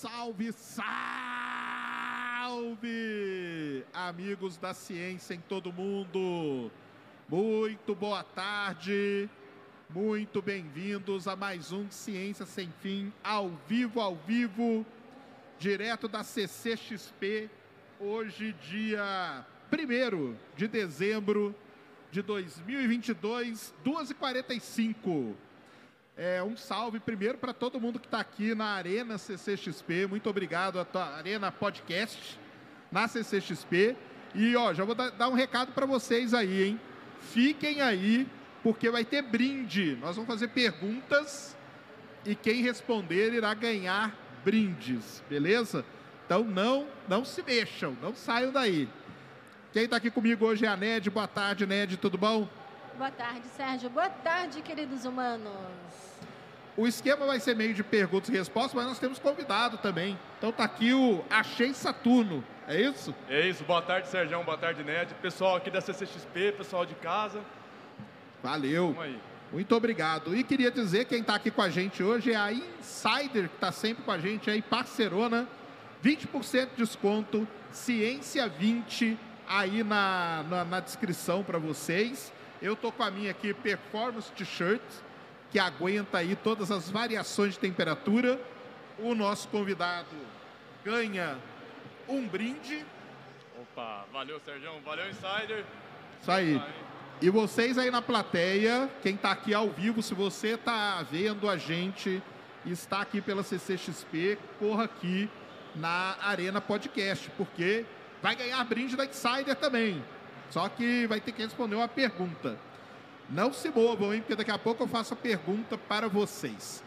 Salve, salve! Amigos da ciência em todo mundo. Muito boa tarde. Muito bem-vindos a mais um Ciência Sem Fim, ao vivo, ao vivo, direto da CCXP, hoje, dia 1 de dezembro de 2022, 2h45. É, um salve primeiro para todo mundo que está aqui na Arena CCXP. Muito obrigado, tua Arena Podcast, na CCXP. E ó, já vou dar, dar um recado para vocês aí, hein? Fiquem aí, porque vai ter brinde. Nós vamos fazer perguntas e quem responder irá ganhar brindes, beleza? Então não, não se mexam, não saiam daí. Quem está aqui comigo hoje é a Ned. Boa tarde, Ned, tudo bom? Boa tarde, Sérgio. Boa tarde, queridos humanos. O esquema vai ser meio de perguntas e respostas, mas nós temos convidado também. Então tá aqui o Achei Saturno, é isso? É isso. Boa tarde, Sérgio. Boa tarde, Ned. Pessoal aqui da CCXP, pessoal de casa. Valeu. Vamos aí. Muito obrigado. E queria dizer, quem está aqui com a gente hoje é a Insider, que está sempre com a gente aí, parcerona. 20% de desconto, Ciência 20 aí na, na, na descrição para vocês. Eu tô com a minha aqui, Performance T-shirt, que aguenta aí todas as variações de temperatura. O nosso convidado ganha um brinde. Opa, valeu, Sérgio. Valeu, Insider. Isso aí. E vocês aí na plateia, quem está aqui ao vivo, se você está vendo a gente e está aqui pela CCXP, corra aqui na Arena Podcast, porque vai ganhar brinde da Insider também. Só que vai ter que responder uma pergunta. Não se movam, hein? Porque daqui a pouco eu faço a pergunta para vocês.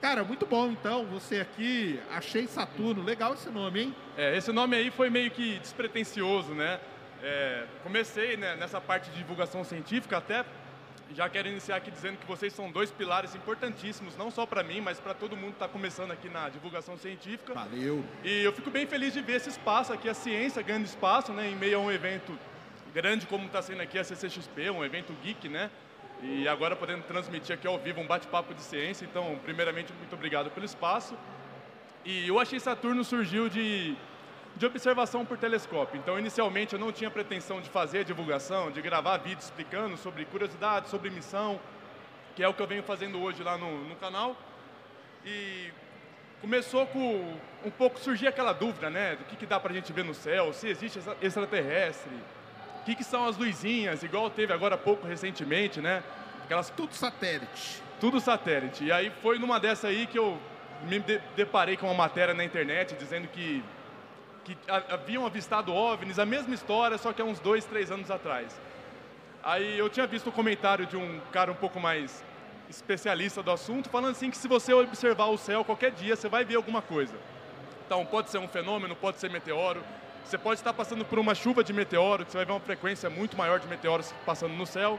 Cara, muito bom então, você aqui, achei Saturno, legal esse nome, hein? É, esse nome aí foi meio que despretensioso, né? É, comecei né, nessa parte de divulgação científica até já quero iniciar aqui dizendo que vocês são dois pilares importantíssimos, não só para mim, mas para todo mundo que está começando aqui na divulgação científica. Valeu. E eu fico bem feliz de ver esse espaço aqui, a ciência ganhando espaço, né, em meio a um evento grande como está sendo aqui a CCXP, um evento geek, né? E agora podendo transmitir aqui ao vivo um bate-papo de ciência. Então, primeiramente, muito obrigado pelo espaço. E o Achei Saturno surgiu de, de observação por telescópio. Então, inicialmente, eu não tinha pretensão de fazer divulgação, de gravar vídeos explicando sobre curiosidades, sobre missão, que é o que eu venho fazendo hoje lá no, no canal. E começou com um pouco surgir aquela dúvida, né? Do que, que dá para a gente ver no céu, se existe extraterrestre, o que, que são as luzinhas, igual teve agora há pouco recentemente, né? Aquelas tudo satélite. Tudo satélite. E aí foi numa dessa aí que eu me de deparei com uma matéria na internet dizendo que, que haviam avistado OVNIs, a mesma história, só que há uns dois, três anos atrás. Aí eu tinha visto o um comentário de um cara um pouco mais especialista do assunto, falando assim que se você observar o céu qualquer dia, você vai ver alguma coisa. Então pode ser um fenômeno, pode ser meteoro, você pode estar passando por uma chuva de meteoro, que você vai ver uma frequência muito maior de meteoros passando no céu,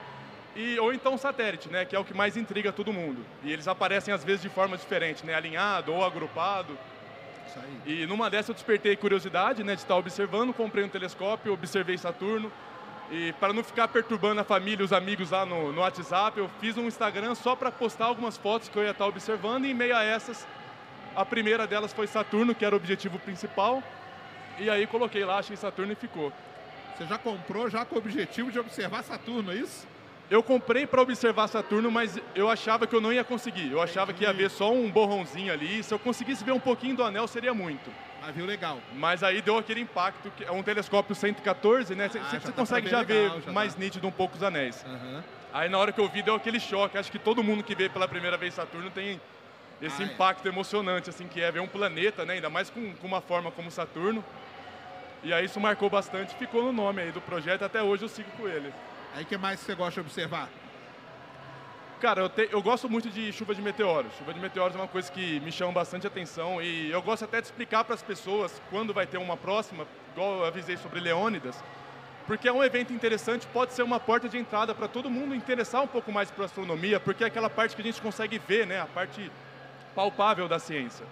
e, ou então satélite, né, que é o que mais intriga todo mundo. E eles aparecem às vezes de forma diferente, né, alinhado ou agrupado. E numa dessas eu despertei curiosidade né, de estar observando, comprei um telescópio, observei Saturno. E para não ficar perturbando a família e os amigos lá no, no WhatsApp, eu fiz um Instagram só para postar algumas fotos que eu ia estar observando. E em meio a essas, a primeira delas foi Saturno, que era o objetivo principal. E aí coloquei lá, achei Saturno e ficou. Você já comprou já com o objetivo de observar Saturno, é isso? Eu comprei para observar Saturno, mas eu achava que eu não ia conseguir. Eu achava Entendi. que ia ver só um borrãozinho ali. Se eu conseguisse ver um pouquinho do anel, seria muito. Ah, viu legal. Mas aí deu aquele impacto, que é um telescópio 114, né? Você ah, já consegue já legal, ver já mais tá. nítido um pouco os anéis. Uhum. Aí na hora que eu vi, deu aquele choque. Acho que todo mundo que vê pela primeira vez Saturno tem esse ah, impacto é. emocionante, assim, que é ver um planeta, né? Ainda mais com, com uma forma como Saturno. E aí isso marcou bastante, ficou no nome aí do projeto, até hoje eu sigo com ele. Aí que mais você gosta de observar? Cara, eu, te, eu gosto muito de chuva de meteoros. Chuva de meteoros é uma coisa que me chama bastante atenção e eu gosto até de explicar para as pessoas quando vai ter uma próxima, igual eu avisei sobre Leônidas, porque é um evento interessante, pode ser uma porta de entrada para todo mundo interessar um pouco mais por astronomia, porque é aquela parte que a gente consegue ver, né, a parte palpável da ciência.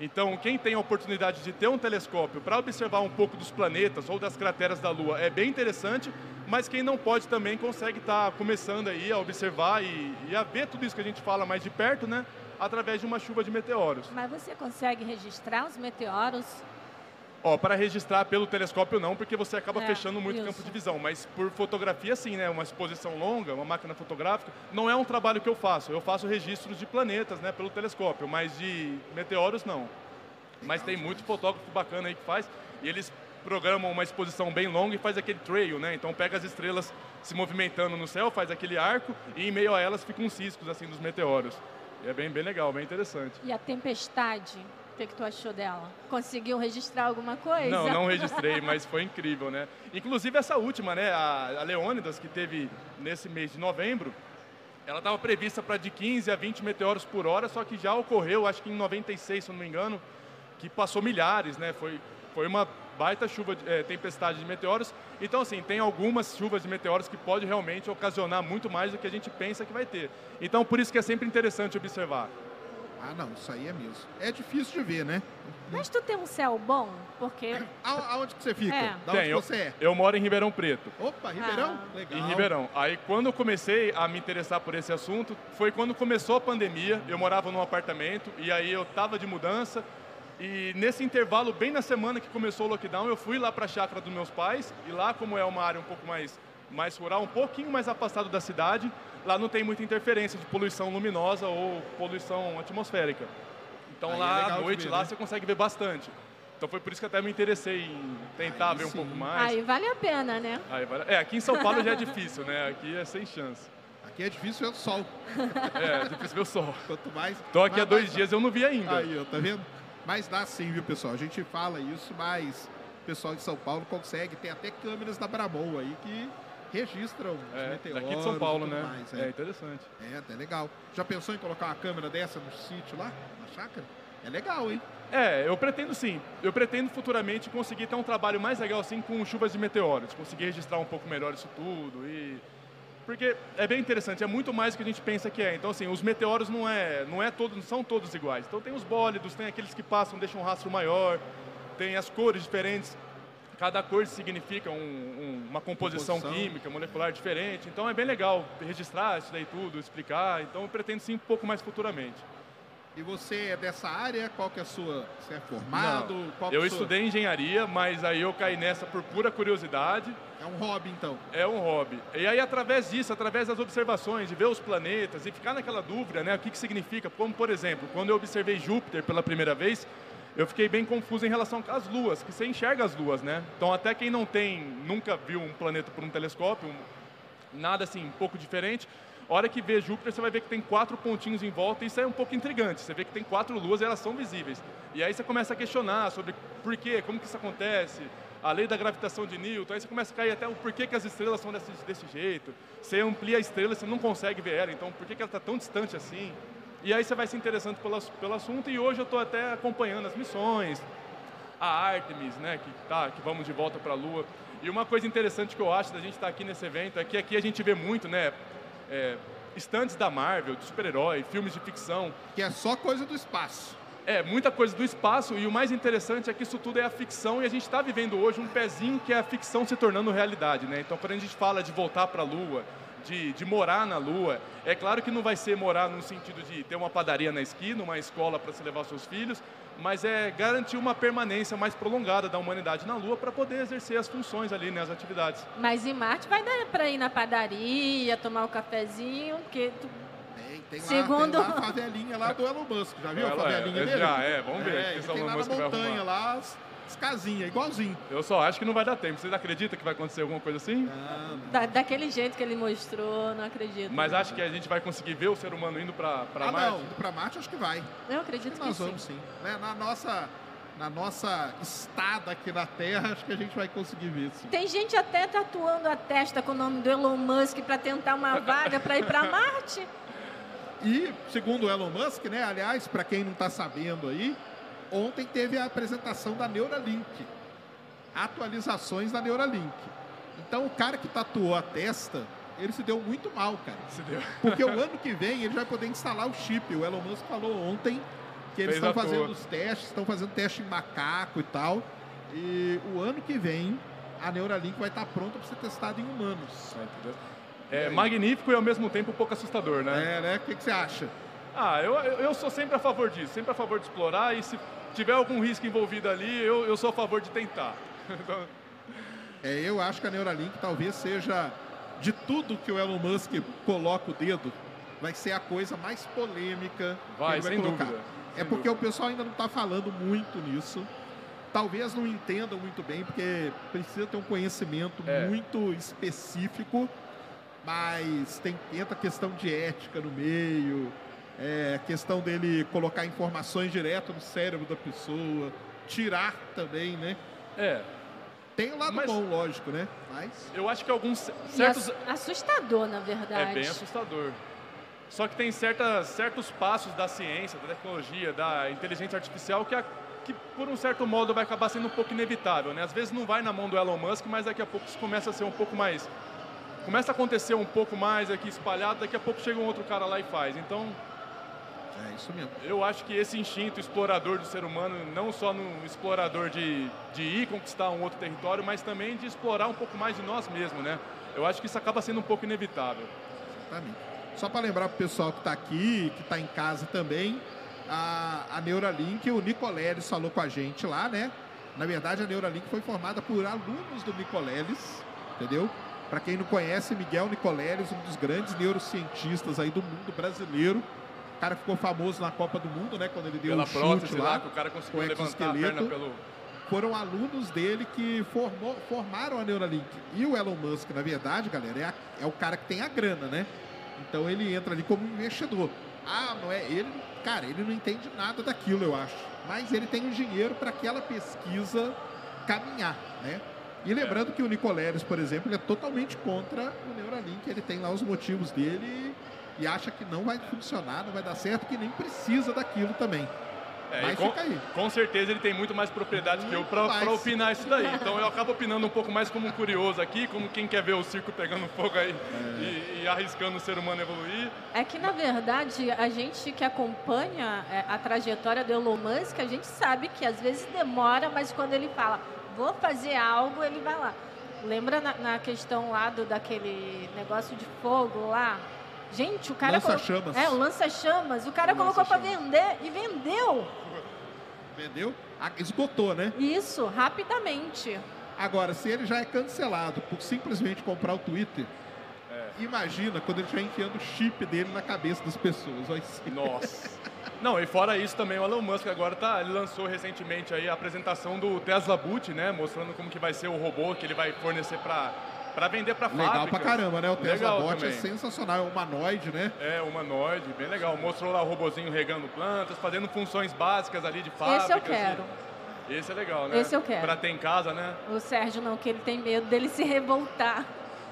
Então, quem tem a oportunidade de ter um telescópio para observar um pouco dos planetas ou das crateras da Lua é bem interessante, mas quem não pode também consegue estar tá começando aí a observar e, e, a ver tudo isso que a gente fala mais de perto, né? através de uma chuva de meteoros. Mas você consegue registrar os meteoros? Ó, para registrar pelo telescópio não, porque você acaba É, fechando muito isso. campo de visão, mas por fotografia sim, né? Uma exposição longa, uma máquina fotográfica, não é um trabalho que eu faço. Eu faço registros de planetas, né, pelo telescópio, mas de meteoros não. Mas tem muito fotógrafo bacana aí que faz e eles programam uma exposição bem longa e faz aquele trail, né? Então pega as estrelas se movimentando no céu, faz aquele arco e em meio a elas ficam ciscos assim dos meteoros. E é bem bem legal, bem interessante. E a tempestade? O que, que tu achou dela? Conseguiu registrar alguma coisa? Não, não registrei, mas foi incrível, né? Inclusive essa última, né, a, a Leônidas, que teve nesse mês de novembro, ela estava prevista para de 15 a 20 meteoros por hora, só que já ocorreu, acho que em 96, se eu não me engano, que passou milhares, né? Foi, foi uma baita chuva, de, eh, tempestade de meteoros. Então, assim, tem algumas chuvas de meteoros que pode realmente ocasionar muito mais do que a gente pensa que vai ter. Então, por isso que é sempre interessante observar. Ah, não, isso aí é mesmo. É difícil de ver, né? Mas tu tem um céu bom? Porque A- Aonde que você fica? É. Da onde Tem, eu, você é? eu moro em Ribeirão Preto. Opa, Ribeirão? Ah. Legal. Em Ribeirão. Aí quando eu comecei a me interessar por esse assunto, foi quando começou a pandemia. Eu morava num apartamento e aí eu tava de mudança. E nesse intervalo, bem na semana que começou o lockdown, eu fui lá para a chácara dos meus pais. E lá, como é uma área um pouco mais, mais rural, um pouquinho mais afastado da cidade, lá não tem muita interferência de poluição luminosa ou poluição atmosférica. Então Aí é lá legal à noite ver, lá né? você consegue ver bastante. Então foi por isso que até me interessei em tentar Aí ver um sim. pouco mais. aí vale a pena, né? Aí vai- É, aqui em São Paulo já é difícil, né? Aqui é sem chance. Aqui é difícil ver o sol. É, difícil ver o sol. Quanto mais. Tô aqui há dois mais- dias eu não vi ainda. Aí, ó, tá vendo? Mas dá sim, viu, pessoal? A gente fala isso, mas o pessoal de São Paulo consegue. Tem até câmeras da Brabol aí que registram os É, meteoros daqui de São Paulo, né? mais, é. é. interessante. É, até legal. Já pensou em colocar uma câmera dessa no sítio lá, na chácara? É legal, hein? É, eu pretendo sim. Eu pretendo futuramente conseguir ter um trabalho mais legal assim com chuvas de meteoros, conseguir registrar um pouco melhor isso tudo e porque é bem interessante, é muito mais do que a gente pensa que é. Então assim, os meteoros não é, não é todos, não são todos iguais. Então tem os bólidos, tem aqueles que passam, deixam um rastro maior, tem as cores diferentes. Cada cor significa um- um- uma composição, Composição. química, molecular diferente. Então é bem legal registrar isso daí tudo, explicar. Então eu pretendo sim um pouco mais futuramente. E você é dessa área? Qual que é a sua? Você é formado? Eu é sua- estudei engenharia, mas aí eu caí nessa por pura curiosidade. É um hobby, então. É um hobby. E aí, através disso, através das observações, de ver os planetas e ficar naquela dúvida, né? O que, que significa? Como, por exemplo, quando eu observei Júpiter pela primeira vez, eu fiquei bem confuso em relação às luas, que você enxerga as luas, né? Então, até quem não tem, nunca viu um planeta por um telescópio, um- nada assim, um pouco diferente, a hora que vê Júpiter, você vai ver que tem quatro pontinhos em volta, e isso é um pouco intrigante. Você vê que tem quatro luas e elas são visíveis. E aí você começa a questionar sobre por quê, como que isso acontece, a lei da gravitação de Newton, aí você começa a cair até o porquê que as estrelas são desse, desse jeito. Você amplia a estrela, você não consegue ver ela, então por que, que ela está tão distante assim? E aí você vai se interessando pelo, pelo assunto, e hoje eu estou até acompanhando as missões, a Artemis, né, que, tá, que vamos de volta para a Lua. E uma coisa interessante que eu acho da gente estar aqui nesse evento é que aqui a gente vê muito, né, é, estantes da Marvel, de super-herói, filmes de ficção. Que é só coisa do espaço. É, muita coisa do espaço e o mais interessante é que isso tudo é a ficção e a gente está vivendo hoje um pezinho que é a ficção se tornando realidade, né? Então, quando a gente fala de voltar para a Lua, de, de morar na Lua, é claro que não vai ser morar no sentido de ter uma padaria na esquina, uma escola para se levar seus filhos, mas é garantir uma permanência mais prolongada da humanidade na Lua para poder exercer as funções ali, né, as atividades. Mas em Marte vai dar pra ir na padaria, tomar um cafezinho, porque Tem, tem, Segundo- lá, tem lá a favelinha lá do Elon Musk. Já viu a Ela- favelinha é, dele? já, é, vamos ver, É, que tem Elon lá na Musk vai montanha, lá as, as casinhas, igualzinho. Eu só acho que não vai dar tempo. Vocês acreditam que vai acontecer alguma coisa assim? Ah, da- daquele jeito que ele mostrou, não acredito. Mas acho que a gente vai conseguir ver o ser humano indo para ah, Marte. não, indo pra Marte acho que vai. Eu acredito que Nós sim. vamos sim. Né, Na, nossa, na nossa estada aqui na Terra, acho que a gente vai conseguir ver sim. Tem gente até tatuando a testa com o nome do Elon Musk para tentar uma vaga para ir para Marte. E, segundo o Elon Musk, né, aliás, para quem não está sabendo aí, ontem teve a apresentação da Neuralink. Atualizações da Neuralink. Então, o cara que tatuou a testa, ele se deu muito mal, cara. Se deu. Porque o ano que vem ele vai poder instalar o chip. O Elon Musk falou ontem que eles Fez estão fazendo os testes, estão fazendo teste em macaco e tal. E o ano que vem a Neuralink vai estar pronta para ser testada em humanos. É magnífico e ao mesmo tempo um pouco assustador, né? É, né? O que, que você acha? Ah, eu, eu sou sempre a favor disso, sempre a favor de explorar e se tiver algum risco envolvido ali, eu, eu sou a favor de tentar. É, eu acho que a Neuralink talvez seja, de tudo que o Elon Musk coloca o dedo, vai ser a coisa mais polêmica Vai, que ele vai colocar. dúvida, É porque dúvida. o pessoal ainda não está falando muito nisso. Talvez não entendam muito bem, porque precisa ter um conhecimento É. muito específico, mas tem, entra a questão de ética no meio, é, a questão dele colocar informações direto no cérebro da pessoa, tirar também, né? é, Tem o lado Mas- bom, lógico, né? Mas eu acho que alguns certos... ass- assustador, na É verdade. bem assustador. Só que tem certas, certos passos da ciência, da tecnologia, da inteligência artificial que, a- que, por um certo modo, vai acabar sendo um pouco inevitável. Né? Às vezes não vai na mão do Elon Musk, mas daqui a pouco isso começa a ser um pouco mais... Começa a acontecer um pouco mais aqui espalhado, daqui a pouco chega um outro cara lá e faz. Então, é isso mesmo. eu acho que esse instinto explorador do ser humano, não só no explorador de, de ir conquistar um outro território, mas também de explorar um pouco mais de nós mesmos, né? Eu acho que isso acaba sendo um pouco inevitável. Exatamente. Só para lembrar para o pessoal que está aqui, que está em casa também, a, a Neuralink, o Nicoleles falou com a gente lá, né? Na verdade, a Neuralink foi formada por alunos do Nicoleles, entendeu? Para quem não conhece, Miguel Nicoleles, um dos grandes neurocientistas aí do mundo brasileiro. O cara ficou famoso na Copa do Mundo, né? Quando ele deu Pela um chute prótese lá. lá, que o cara conseguiu levantar a perna pelo... foram alunos dele que formou- formaram a Neuralink. E o Elon Musk, na verdade, galera, é, a- é o cara que tem a grana, né? Então ele entra ali como investidor. Ah, não é ele, cara, ele não entende nada daquilo, eu acho. Mas ele tem o dinheiro para aquela pesquisa caminhar, né? E lembrando que o Nicoleles, por exemplo, ele é totalmente contra o Neuralink, ele tem lá os motivos dele e acha que não vai funcionar, não vai dar certo, que nem precisa daquilo também. É, Mas com, fica aí. com certeza ele tem muito mais propriedade que eu pra opinar isso daí. Então eu acabo opinando um pouco mais como um curioso aqui, como quem quer ver o circo pegando fogo aí É. e, e arriscando o ser humano evoluir. É que, na verdade, a gente que acompanha é, a trajetória do Elon Musk, a gente sabe que às vezes demora, mas quando ele fala, vou fazer algo, ele vai lá. Lembra na, na questão lá do, daquele negócio de fogo lá? Gente, o cara... Lança-chamas. É, o lança-chamas. O cara O colocou para vender e vendeu. Entendeu? Ah, Esgotou, né? Isso, rapidamente. Agora, se ele já é cancelado por simplesmente comprar o Twitter, É. imagina quando ele estiver enfiando o chip dele na cabeça das pessoas. Vai ser- Nossa. Não, e fora isso também o Elon Musk agora tá, ele lançou recentemente aí a apresentação do Tesla Boot, né, mostrando como que vai ser o robô que ele vai fornecer para para vender para Legal fábricas. pra caramba, né? O Tesla Legal Bot é sensacional, é humanoide, né? É, humanoide, bem legal. Mostrou lá o robozinho regando plantas, fazendo funções básicas ali de fábrica. Esse eu quero. Esse é legal, né? Esse eu quero. Pra ter em casa, né? O Sérgio não, que ele tem medo dele se revoltar.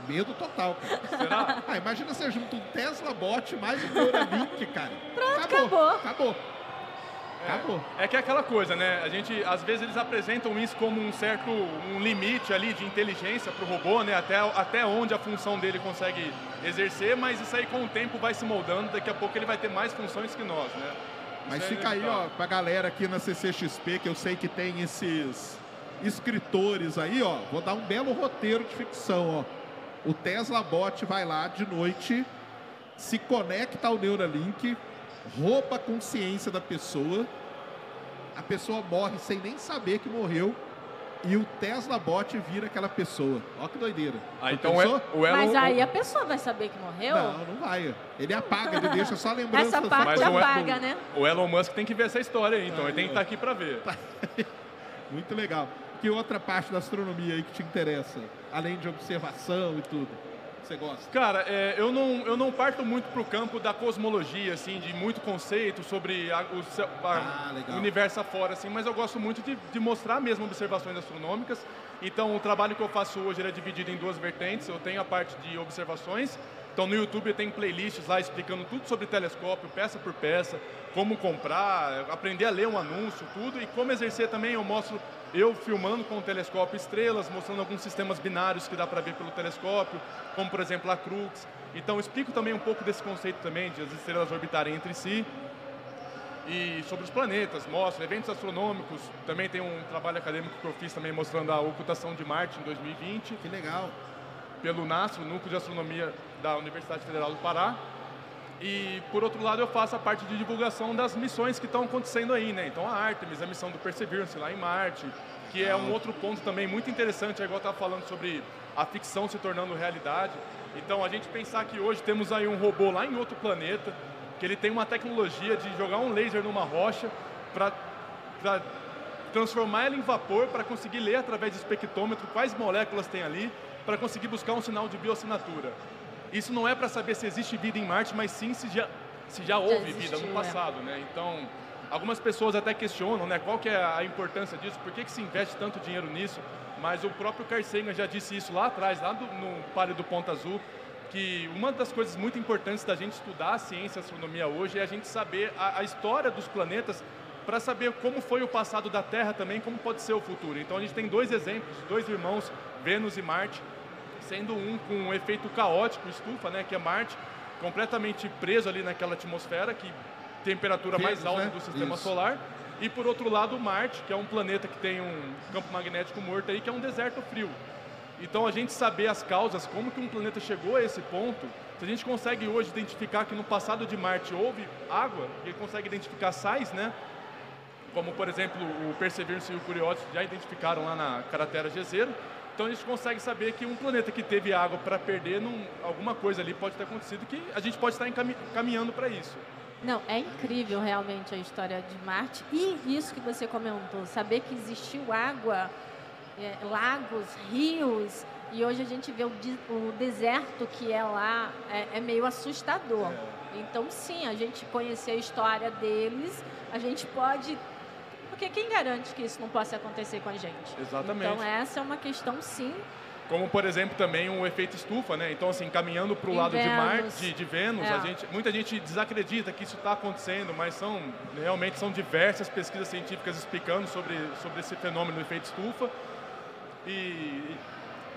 Medo total, cara. Será? Ah, imagina você junta um Tesla Bot mais um Neuralink, cara. Pronto, acabou. Acabou. Acabou. É que é aquela coisa, né? A gente, às vezes, eles apresentam isso como um certo um limite ali de inteligência para o robô, né? Até, até onde a função dele consegue exercer, mas isso aí com o tempo vai se moldando. Daqui a pouco ele vai ter mais funções que nós, né? Isso Mas é fica aí, ó, pra galera aqui na CCXP, que eu sei que tem esses escritores aí, ó. Vou dar um belo roteiro de ficção, ó. O Tesla Bot vai lá de noite, se conecta ao Neuralink, rouba a consciência da pessoa, a pessoa morre sem nem saber que morreu. E o Tesla Bot vira aquela pessoa. Ó que doideira. Ah, então é, o Elon... Mas aí a pessoa vai saber que morreu? Não, não vai. Ele apaga, ele deixa só lembrança. Essa parte Mas o- apaga, né? O Elon Musk tem que ver essa história aí, então Aí, ele tem que estar aqui para ver. Muito legal. Que outra parte da astronomia aí que te interessa? Além de observação e tudo. Você gosta? Cara, é, eu, não, eu não parto muito pro campo da cosmologia, assim, de muito conceito sobre a- o, céu- a- Ah, o universo afora, assim, mas eu gosto muito de, de mostrar mesmo observações astronômicas. Então, o trabalho que eu faço hoje é dividido em duas vertentes. Eu tenho a parte de observações. Então, no YouTube tenho playlists lá explicando tudo sobre telescópio, peça por peça, como comprar, aprender a ler um anúncio, tudo. E como exercer também, eu mostro eu filmando com o telescópio estrelas, mostrando alguns sistemas binários que dá para ver pelo telescópio, como por exemplo a Crux. Então, explico também um pouco desse conceito também de as estrelas orbitarem entre si e sobre os planetas, mostra eventos astronômicos. Também tem um trabalho acadêmico que eu fiz também mostrando a ocultação de Marte em 2020 Que legal. pelo NASTRO, Núcleo de Astronomia da Universidade Federal do Pará. E, por outro lado, eu faço a parte de divulgação das missões que estão acontecendo aí, né? Então, a Artemis, a missão do Perseverance lá em Marte, que é um outro ponto também muito interessante, é igual eu estava falando sobre a ficção se tornando realidade. Então, a gente pensar que hoje temos aí um robô lá em outro planeta, que ele tem uma tecnologia de jogar um laser numa rocha para transformar ela em vapor para conseguir ler através do espectrômetro quais moléculas tem ali, para conseguir buscar um sinal de bioassinatura. Isso não é para saber se existe vida em Marte, mas sim se já, se já houve já vida no é. passado, né? Então, algumas pessoas até questionam, né? Qual que é a importância disso? Por que, que se investe tanto dinheiro nisso? Mas o próprio Carl Sagan já disse isso lá atrás, lá do, no Pare do Ponto Azul, que uma das coisas muito importantes da gente estudar a ciência e a astronomia hoje é a gente saber a, a história dos planetas para saber como foi o passado da Terra também, como pode ser o futuro. Então a gente tem dois exemplos, dois irmãos, Vênus e Marte, sendo um com um efeito caótico, estufa, né, que é Marte, completamente preso ali naquela atmosfera, que temperatura mais alta né? do sistema Isso. solar. E por outro lado, Marte, que é um planeta que tem um campo magnético morto aí, que é um deserto frio. Então a gente saber as causas, como que um planeta chegou a esse ponto, se a gente consegue hoje identificar que no passado de Marte houve água, e consegue identificar sais, né? Como por exemplo o Perseverance e o Curiosity já identificaram lá na cratera Jezero, então a gente consegue saber que um planeta que teve água para perder, num, alguma coisa ali pode ter acontecido que a gente pode estar caminhando para isso. Não, é incrível realmente a história de Marte e isso que você comentou, saber que existiu água, é, lagos, rios e hoje a gente vê o, o deserto que é lá é, é meio assustador. É. Então sim, a gente conhecer a história deles, a gente pode porque quem garante que isso não possa acontecer com a gente? Exatamente. Então essa é uma questão sim. Como, por exemplo, também o efeito estufa, né? Então, assim, caminhando para o lado Vênus. de Marte, de, Vênus, é. a gente, muita gente desacredita que isso está acontecendo, mas são realmente são diversas pesquisas científicas explicando sobre, sobre esse fenômeno do efeito estufa. E,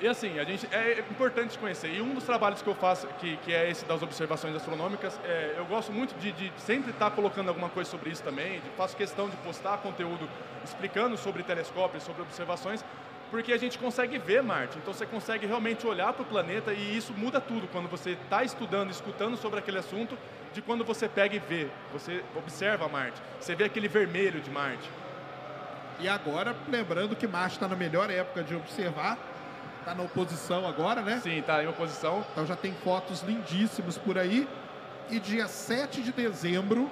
e assim, a gente é importante conhecer. E um dos trabalhos que eu faço, que, que é esse das observações astronômicas, é, eu gosto muito de, de sempre estar colocando alguma coisa sobre isso também. De, faço questão de postar conteúdo explicando sobre telescópios, sobre observações, porque a gente consegue ver Marte. Então você consegue realmente olhar para o planeta e isso muda tudo quando você está estudando, escutando sobre aquele assunto, de quando você pega e vê. Você observa Marte. Você vê aquele vermelho de Marte. E agora, lembrando que Marte está na melhor época de observar, Está na oposição agora, né? Sim, está em oposição. Então já tem fotos lindíssimas por aí. E dia 7 de dezembro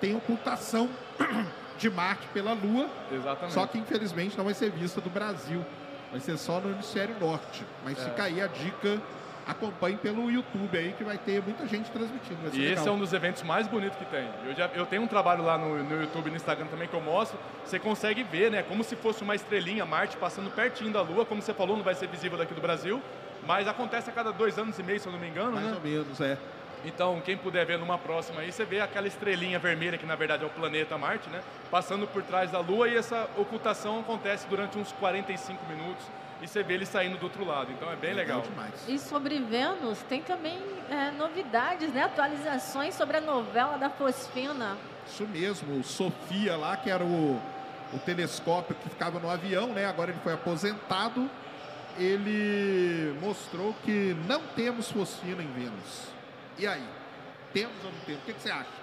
tem ocultação de Marte pela Lua. Exatamente. Só que infelizmente não vai ser vista do Brasil. Vai ser só no hemisfério norte. Mas é. fica aí a dica acompanhe pelo YouTube aí que vai ter muita gente transmitindo. e legal. esse é um dos eventos mais bonitos que tem. Eu, já, eu tenho um trabalho lá no, no YouTube e no Instagram também que eu mostro. Você consegue ver, né? Como se fosse uma estrelinha, Marte, passando pertinho da Lua. Como você falou, não vai ser visível daqui do Brasil. Mas acontece a cada dois anos e meio, se eu não me engano, mais né? Mais ou menos, é. Então, quem puder ver numa próxima aí, você vê aquela estrelinha vermelha, que na verdade é o planeta Marte, né? Passando por trás da Lua e essa ocultação acontece durante uns 45 minutos e você vê ele saindo do outro lado. Então é bem legal. Demais. E sobre Vênus, tem também é, novidades, né? Atualizações sobre a novela da Fosfina. Isso mesmo, o Sofia lá, que era o, o telescópio que ficava no avião, né? Agora ele foi aposentado. Ele mostrou que não temos fosfina em Vênus. E aí? Temos ou não temos? O que, que você acha?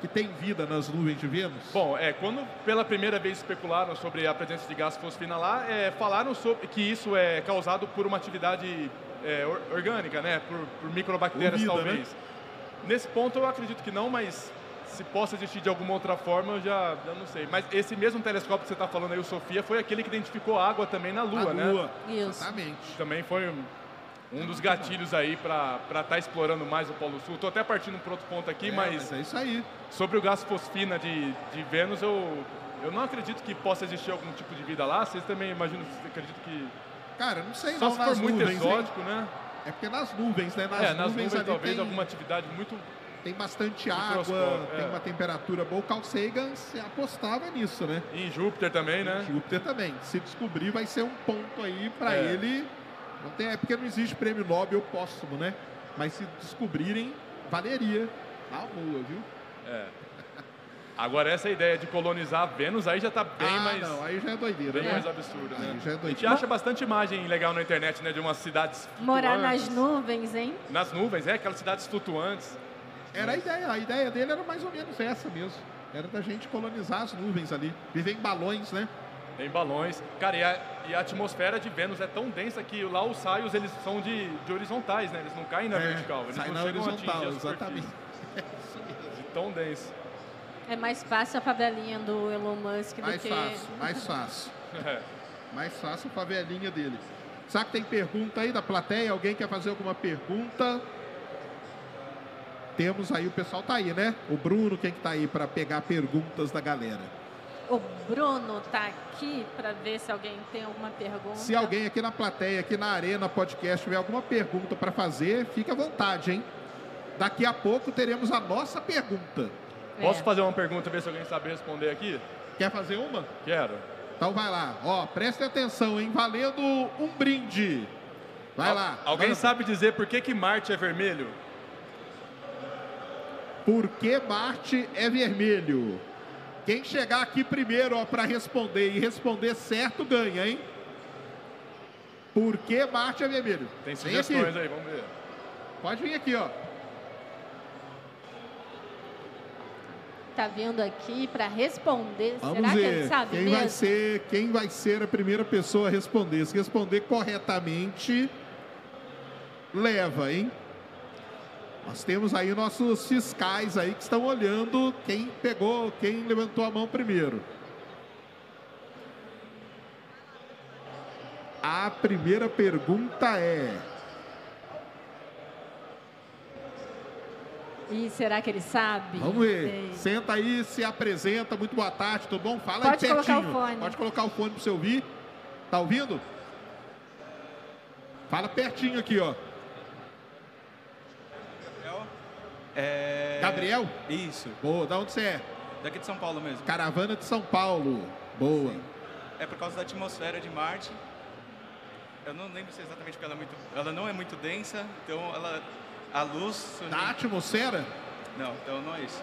Que tem vida nas nuvens de Vênus? Bom, é, quando pela primeira vez especularam sobre a presença de gás fosfina lá, é, falaram sobre que isso é causado por uma atividade é, orgânica, né? Por, por microbactérias, vida, né? talvez. Né? Nesse ponto eu acredito que não, mas se possa existir de alguma outra forma, eu já, já não sei. Mas esse mesmo telescópio que você está falando aí, o Sofia, foi aquele que identificou água também na Lua, Lua. né? Isso. Exatamente. Também foi um dos gatilhos aí para estar tá explorando mais o Polo Sul. Estou até partindo para outro ponto aqui, é, mas, mas, é isso aí. Sobre o gás fosfina de, de Vênus, eu, eu não acredito que possa existir algum tipo de vida lá. Vocês também imaginam, acreditam que... Cara, não sei Só não, se for muito nuvens, exótico, hein? né? É porque nas nuvens, né? Nas, é, nas nuvens, nuvens talvez tem... alguma atividade muito tem bastante água, é. tem uma temperatura boa. O Carl Sagan apostava nisso, né? E em Júpiter também, né? Em Júpiter também. Se descobrir, vai ser um ponto aí para é. ele não tem, é porque não existe prêmio Nobel póstumo, né? Mas se descobrirem, valeria a boa, viu? É. Agora, essa ideia de colonizar Vênus aí já está bem ah, mais. Não, aí já é doideira. Bem né? mais absurdo, né? Aí já é doideira. A gente acha bastante imagem legal na internet, né? De umas cidades. Morar nas nuvens, hein? Nas nuvens, é, aquelas cidades flutuantes. Era a ideia, a ideia dele era mais ou menos essa mesmo. Era da gente colonizar as nuvens ali, viver em balões, né? Em balões. Cara, e a, e a atmosfera de Vênus é tão densa que lá os saios eles são de, de horizontais, né? Eles não caem na É, vertical. Eles sai não na chegam a horizontal, atingir a exatamente. De tão denso. É mais fácil a favelinha do Elon Musk do Mais que. fácil, mais fácil. É. Mais fácil a favelinha dele. Será que tem pergunta aí da plateia? Alguém quer fazer alguma pergunta? Temos aí, o pessoal tá aí, né? O Bruno, quem que tá aí para pegar perguntas da galera? O Bruno tá aqui para ver se alguém tem alguma pergunta. Se alguém aqui na plateia, aqui na Arena Podcast, tiver alguma pergunta para fazer, fique à vontade, hein? Daqui a pouco teremos a nossa pergunta. É. Posso fazer uma pergunta, ver se alguém sabe responder aqui? Quer fazer uma? Quero. Então vai lá. Ó, prestem atenção, hein? Valendo um brinde. Vai Al- lá. Alguém Manda. sabe dizer por que, que Marte é vermelho? Por que Marte é vermelho? Quem chegar aqui primeiro, ó, para responder e responder certo ganha, hein? Por que Marte é vermelho? Tem sugestões aí, vamos ver. Pode vir aqui, ó. Tá vindo aqui para responder. Vamos Será que ver ele sabe quem mesmo? vai ser quem vai ser a primeira pessoa a responder. Se responder corretamente, leva, hein? Nós temos aí nossos fiscais aí que estão olhando quem pegou, quem levantou a mão primeiro. A primeira pergunta é: Ih, será que ele sabe? Vamos ver. Senta aí, se apresenta. Muito boa tarde, tudo bom? Fala Pode aí colocar pertinho. o fone. Pode colocar o fone para você ouvir. Tá ouvindo? Fala pertinho aqui, ó. É... Gabriel? Isso, Boa. Da onde você é? daqui de São Paulo mesmo. Caravana de São Paulo. Boa. É por causa da atmosfera de Marte. Eu não lembro se é exatamente porque ela é muito, ela não é muito densa, então ela a luz Da atmosfera? Não, então não é isso.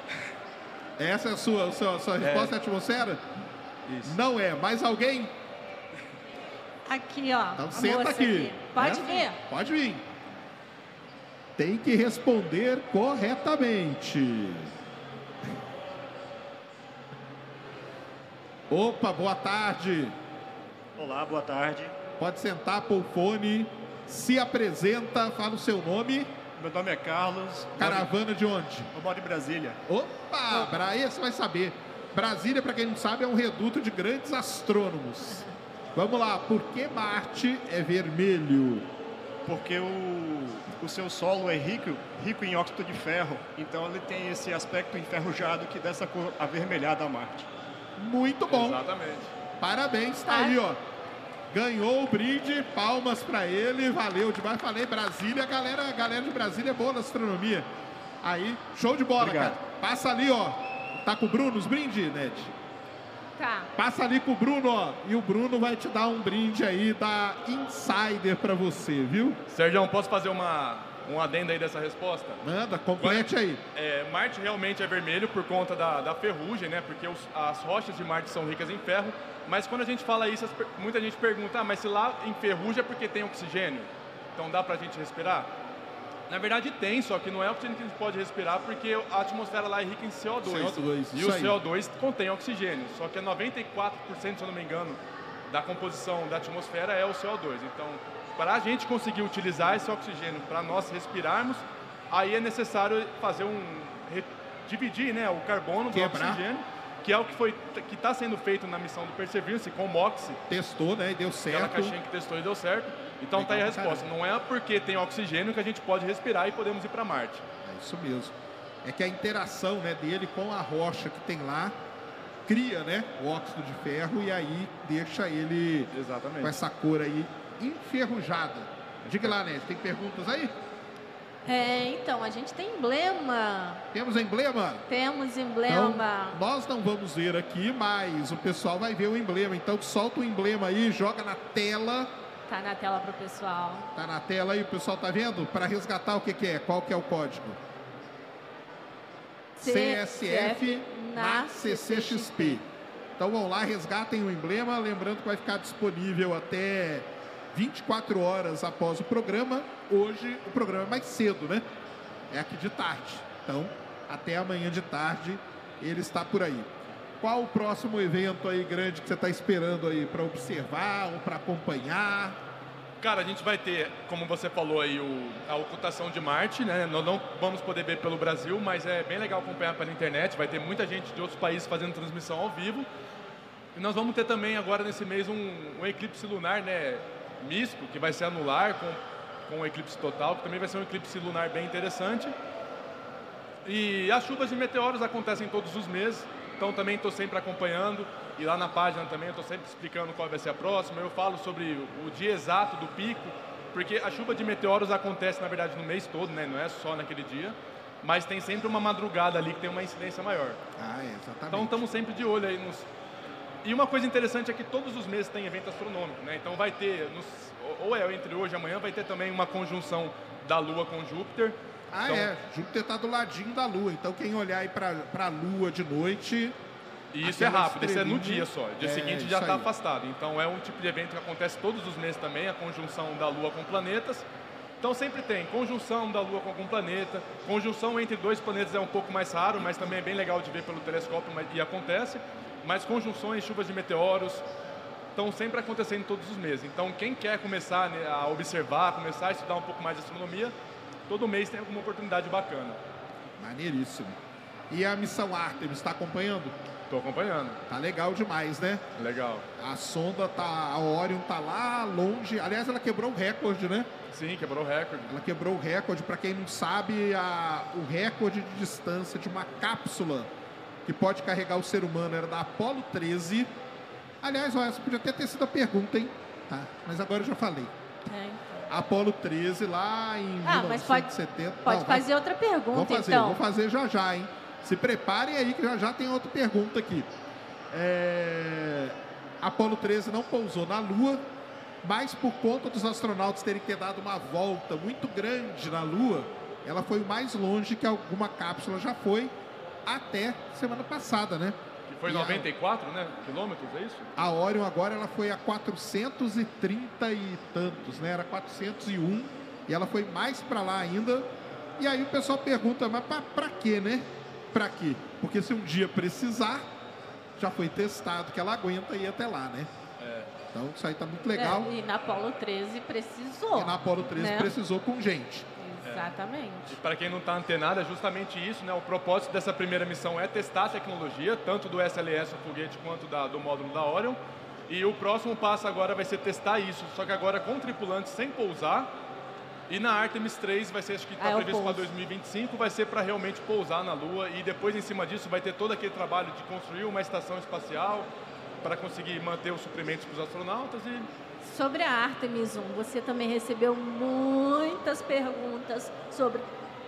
Essa é a sua, a sua, a sua resposta é atmosfera? Isso. Não é. Mais alguém? Aqui, ó. Então a senta moça aqui. Pode né? vir. Pode vir. Tem que responder corretamente. Opa, boa tarde. Olá, boa tarde. Pode sentar, pôr o fone. Se apresenta, fala o seu nome. Meu nome é Carlos. Caravana de onde? Eu moro em Brasília. Opa, Bra- aí você vai saber. Brasília, para quem não sabe, é um reduto de grandes astrônomos. Vamos lá, por que Marte é vermelho? Porque o, o seu solo é rico, rico em óxido de ferro. Então ele tem esse aspecto enferrujado que dá essa cor avermelhada a Marte. Muito bom. Exatamente. Parabéns, tá aí, ó. Ganhou o brinde, palmas pra ele, valeu demais. Falei, Brasília, galera, a galera de Brasília é boa na astronomia. Aí, show de bola, Obrigado. cara. Passa ali, ó. Tá com o Bruno os brindes, Ned? Tá. Passa ali com o Bruno, ó. E o Bruno vai te dar um brinde aí da Insider pra você, viu? Sérgio, posso fazer uma, um adendo aí dessa resposta? Manda, complete aí. É, Marte realmente é vermelho por conta da, da ferrugem, né? Porque os- as rochas de Marte são ricas em ferro. Mas quando a gente fala isso, as muita gente pergunta, ah, mas se lá em ferrugem é porque tem oxigênio? Então dá pra gente respirar? Na verdade tem, só que não é oxigênio que a gente pode respirar porque a atmosfera lá é rica em CO2. CO2, e o aí. CO2 contém oxigênio, só que é 94%, se eu não me engano, da composição da atmosfera é o CO2. Então, para a gente conseguir utilizar esse oxigênio para nós respirarmos, aí é necessário fazer um dividir, né, o carbono Quebrar. do oxigênio, que é o que foi que está sendo feito na missão do Perseverance com o MOXIE, Testou, né? E deu aquela certo. caixinha que testou e deu certo. Então tá aí a resposta. Não é porque tem oxigênio que a gente pode respirar e podemos ir para Marte. É isso mesmo. É que a interação né, dele com a rocha que tem lá cria né, o óxido de ferro e aí deixa ele Exatamente. com essa cor aí enferrujada. Diga lá, né? Tem perguntas aí? É, então, a gente tem emblema. Temos emblema? Temos Então, emblema. nós não vamos ver aqui, mas o pessoal vai ver o emblema. Então, solta o emblema aí, joga na tela. Tá na tela pro pessoal. Tá na tela aí, o pessoal tá vendo? Para resgatar o que, que é? Qual que é o código? CSF na CCXP. Então vão lá, resgatem o emblema. Lembrando que vai ficar disponível até 24 horas após o programa. Hoje o programa é mais cedo, né? É aqui de tarde. Então, até amanhã de tarde, ele está por aí. Qual o próximo evento aí grande que você está esperando aí para observar ou para acompanhar? Cara, a gente vai ter, como você falou aí, o, a ocultação de Marte, né? Nós não vamos poder ver pelo Brasil, mas é bem legal acompanhar pela internet. Vai ter muita gente de outros países fazendo transmissão ao vivo. E nós vamos ter também agora nesse mês um, um eclipse lunar, né? Misto, que vai ser anular com, com o eclipse total, que também vai ser um eclipse lunar bem interessante. E as chuvas de meteoros acontecem todos os meses, então também estou sempre acompanhando. E lá na página também estou sempre explicando qual vai ser a próxima. Eu falo sobre o dia exato do pico, porque a chuva de meteoros acontece, na verdade, no mês todo, né? não é só naquele dia. Mas tem sempre uma madrugada ali que tem uma incidência maior. Ah, exatamente. Então estamos sempre de olho aí nos. E uma coisa interessante é que todos os meses tem evento astronômico, né? Então vai ter, nos... ou é entre hoje e amanhã, vai ter também uma conjunção da Lua com Júpiter. Ah, Então- é. Júpiter está do ladinho da Lua. Então, quem olhar aí para a Lua de noite. E isso é Aquela rápido, isso é no dia só. Dia É, seguinte já está afastado. Então é um tipo de evento que acontece todos os meses também, a conjunção da Lua com planetas. Então sempre tem conjunção da Lua com algum planeta. Conjunção entre dois planetas é um pouco mais raro, mas também é bem legal de ver pelo telescópio e acontece. Mas conjunções, chuvas de meteoros, estão sempre acontecendo todos os meses. Então quem quer começar né, a observar, começar a estudar um pouco mais de astronomia, todo mês tem alguma oportunidade bacana. Maneiríssimo. E a missão Artemis está acompanhando? Estou acompanhando. Tá legal demais, né? Legal. A sonda tá. A Orion tá lá longe. Aliás, ela quebrou o recorde, né? Sim, quebrou o recorde. Ela quebrou o recorde. Para quem não sabe, a- o recorde de distância de uma cápsula que pode carregar o ser humano era da Apollo 13. Aliás, ó, essa podia até ter sido a pergunta, hein? Tá, mas agora eu já falei. É, então. Apollo 13 lá em Ah, mas pode- 1970. Pode Não, fazer outra pergunta, Vou fazer, então. vou fazer já já, hein? Se preparem aí que já já tem outra pergunta aqui. É... Apolo 13 não pousou na Lua, mas por conta dos astronautas terem que ter dado uma volta muito grande na Lua, ela foi o mais longe que alguma cápsula já foi até semana passada, né? Que foi E a- 94, né? Quilômetros, é isso? A Orion agora ela foi a 430 e tantos, né? Era 401 e ela foi mais para lá ainda. E aí o pessoal pergunta, mas pra, pra quê, né? Pra quê? Porque se um dia precisar, já foi testado que ela aguenta ir até lá, né? É. Então isso aí tá muito legal. É, e na Apolo 13 precisou. E na Apollo 13 né? precisou com gente. Exatamente. E para quem não está antenado, é justamente isso, né? O propósito dessa primeira missão é testar a tecnologia, tanto do SLS, o foguete, quanto da- do módulo da Orion. E o próximo passo agora vai ser testar isso, só que agora com tripulantes sem pousar. E na Artemis 3 vai ser, acho que Ah, está é o previsto para pouso. 2025, vai ser para realmente pousar na Lua. E depois, em cima disso, vai ter todo aquele trabalho de construir uma estação espacial para conseguir manter os suprimentos para os astronautas e Sobre a Artemis 1, você também recebeu muitas perguntas sobre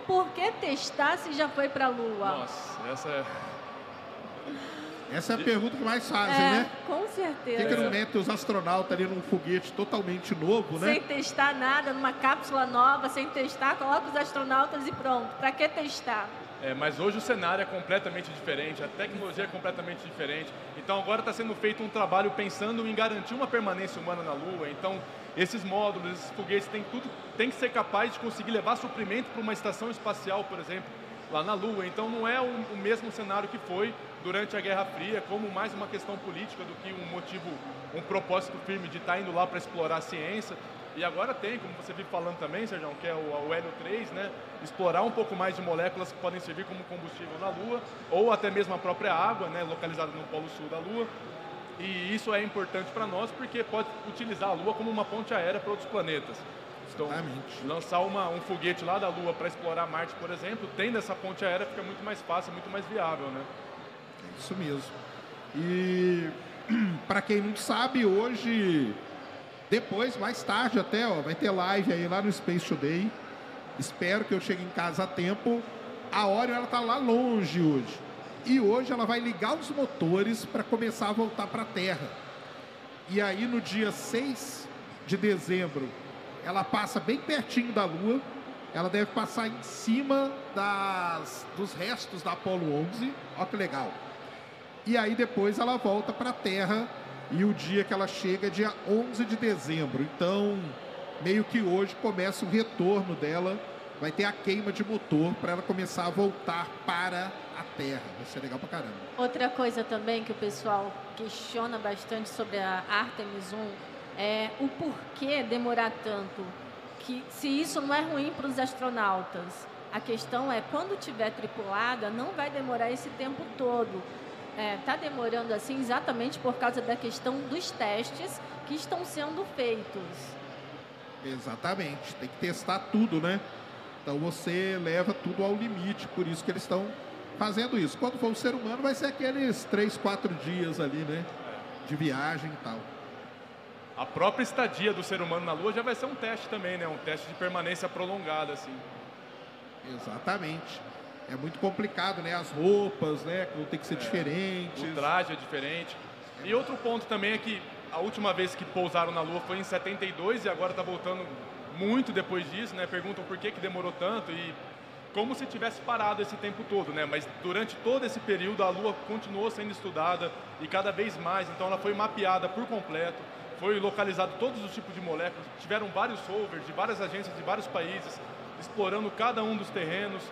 por que testar se já foi para a Lua. Nossa, essa é. Essa é a pergunta que mais fazem, é, né? com Por que, certeza. que não mete os astronautas ali num foguete totalmente novo, né? Sem testar nada, numa cápsula nova, sem testar, coloca os astronautas e pronto. Para que testar? É, mas hoje o cenário é completamente diferente, a tecnologia é completamente diferente. Então agora está sendo feito um trabalho pensando em garantir uma permanência humana na Lua. Então esses módulos, esses foguetes têm tudo, tem que ser capaz de conseguir levar suprimento para uma estação espacial, por exemplo, lá na Lua. Então não é o, o mesmo cenário que foi durante a Guerra Fria, como mais uma questão política do que um motivo, um propósito firme de estar indo lá para explorar a ciência. E agora tem, como você vive falando também, Sérgio, que é o, o Hélio 3, né? Explorar um pouco mais de moléculas que podem servir como combustível na Lua, ou até mesmo a própria água, né? Localizada no Polo Sul da Lua. E isso é importante para nós porque pode utilizar a Lua como uma ponte aérea para outros planetas. Então, Exatamente. lançar uma, um foguete lá da Lua para explorar Marte, por exemplo, tendo essa ponte aérea fica muito mais fácil, muito mais viável, né? É isso mesmo. E para quem não sabe, hoje, depois, mais tarde até, ó, vai ter live aí lá no Space Today. Espero que eu chegue em casa a tempo. A Orion ela tá lá longe hoje. E hoje ela vai ligar os motores para começar a voltar para a Terra. E aí no dia 6 de dezembro, ela passa bem pertinho da Lua. Ela deve passar em cima das, dos restos da Apollo 11. Olha que legal. E aí depois ela volta para a Terra e o dia que ela chega é dia 11 de dezembro. Então, meio que hoje começa o retorno dela vai ter a queima de motor para ela começar a voltar para a Terra. Vai ser legal pra caramba. Outra coisa também que o pessoal questiona bastante sobre a Artemis 1 é o porquê demorar tanto. Que se isso não é ruim para os astronautas. A questão é quando tiver tripulada, não vai demorar esse tempo todo. Está demorando assim exatamente por causa da questão dos testes que estão sendo feitos. Exatamente, tem que testar tudo, né? Então você leva tudo ao limite, por isso que eles estão fazendo isso. Quando for o ser humano, vai ser aqueles três, quatro dias ali, né? De viagem e tal. A própria estadia do ser humano na Lua já vai ser um teste também, né? Um teste de permanência prolongada, assim. Exatamente. É muito complicado, né? As roupas, né? Vão ter que ser diferentes. O traje é diferente. E outro ponto também é que a última vez que pousaram na Lua foi em 72 e agora está voltando muito depois disso, né? Perguntam por que, que demorou tanto e como se tivesse parado esse tempo todo, né? Mas durante todo esse período a Lua continuou sendo estudada e cada vez mais, então ela foi mapeada por completo, foi localizado todos os tipos de moléculas, tiveram vários rovers de várias agências de vários países explorando cada um dos terrenos.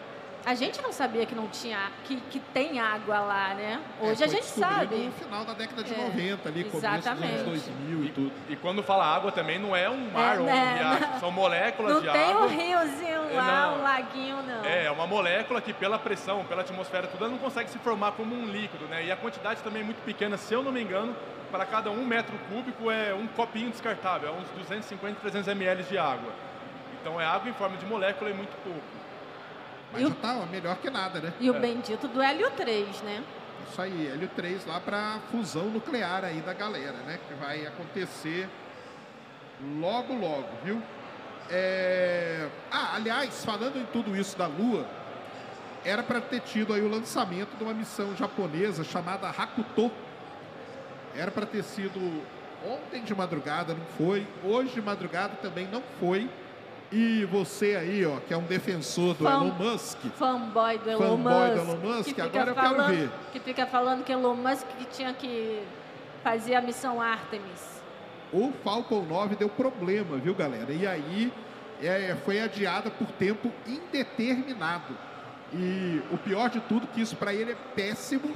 A gente não sabia que não tinha, que, que tem água lá, né? Hoje É, a gente sabe. No final da década de É, 90, ali, começo dos exatamente. anos 2000 e tudo. E quando fala água também não é um mar É, ou um né? riacho, são moléculas Não de tem água. um riozinho É, lá, não. um laguinho, não. É, é uma molécula que pela pressão, pela atmosfera, tudo, ela não consegue se formar como um líquido, né? E a quantidade também é muito pequena, se eu não me engano, para cada um metro cúbico é um copinho descartável, é uns 250, 300 ml de água. Então é água em forma de molécula e muito pouco. Mas o- já tá melhor que nada, né? E o É. bendito do Hélio 3, né? Isso aí, Hélio 3 lá para fusão nuclear aí da galera, né? Que vai acontecer logo, logo, viu? É... Ah, aliás, falando em tudo isso da Lua, era para ter tido aí o lançamento de uma missão japonesa chamada Hakuto. Era para ter sido ontem de madrugada, não foi. Hoje de madrugada também não foi. E você aí, ó, que é um defensor do Fã- Elon Musk, Fanboy do Elon Fanboy Musk. do Elon Musk, que agora eu quero falando- ver. Que fica falando que Elon Musk que tinha que fazer a missão Artemis. o Falcon 9 deu problema, viu, galera? E aí é, foi adiada por tempo indeterminado. E o pior de tudo que isso para ele é péssimo,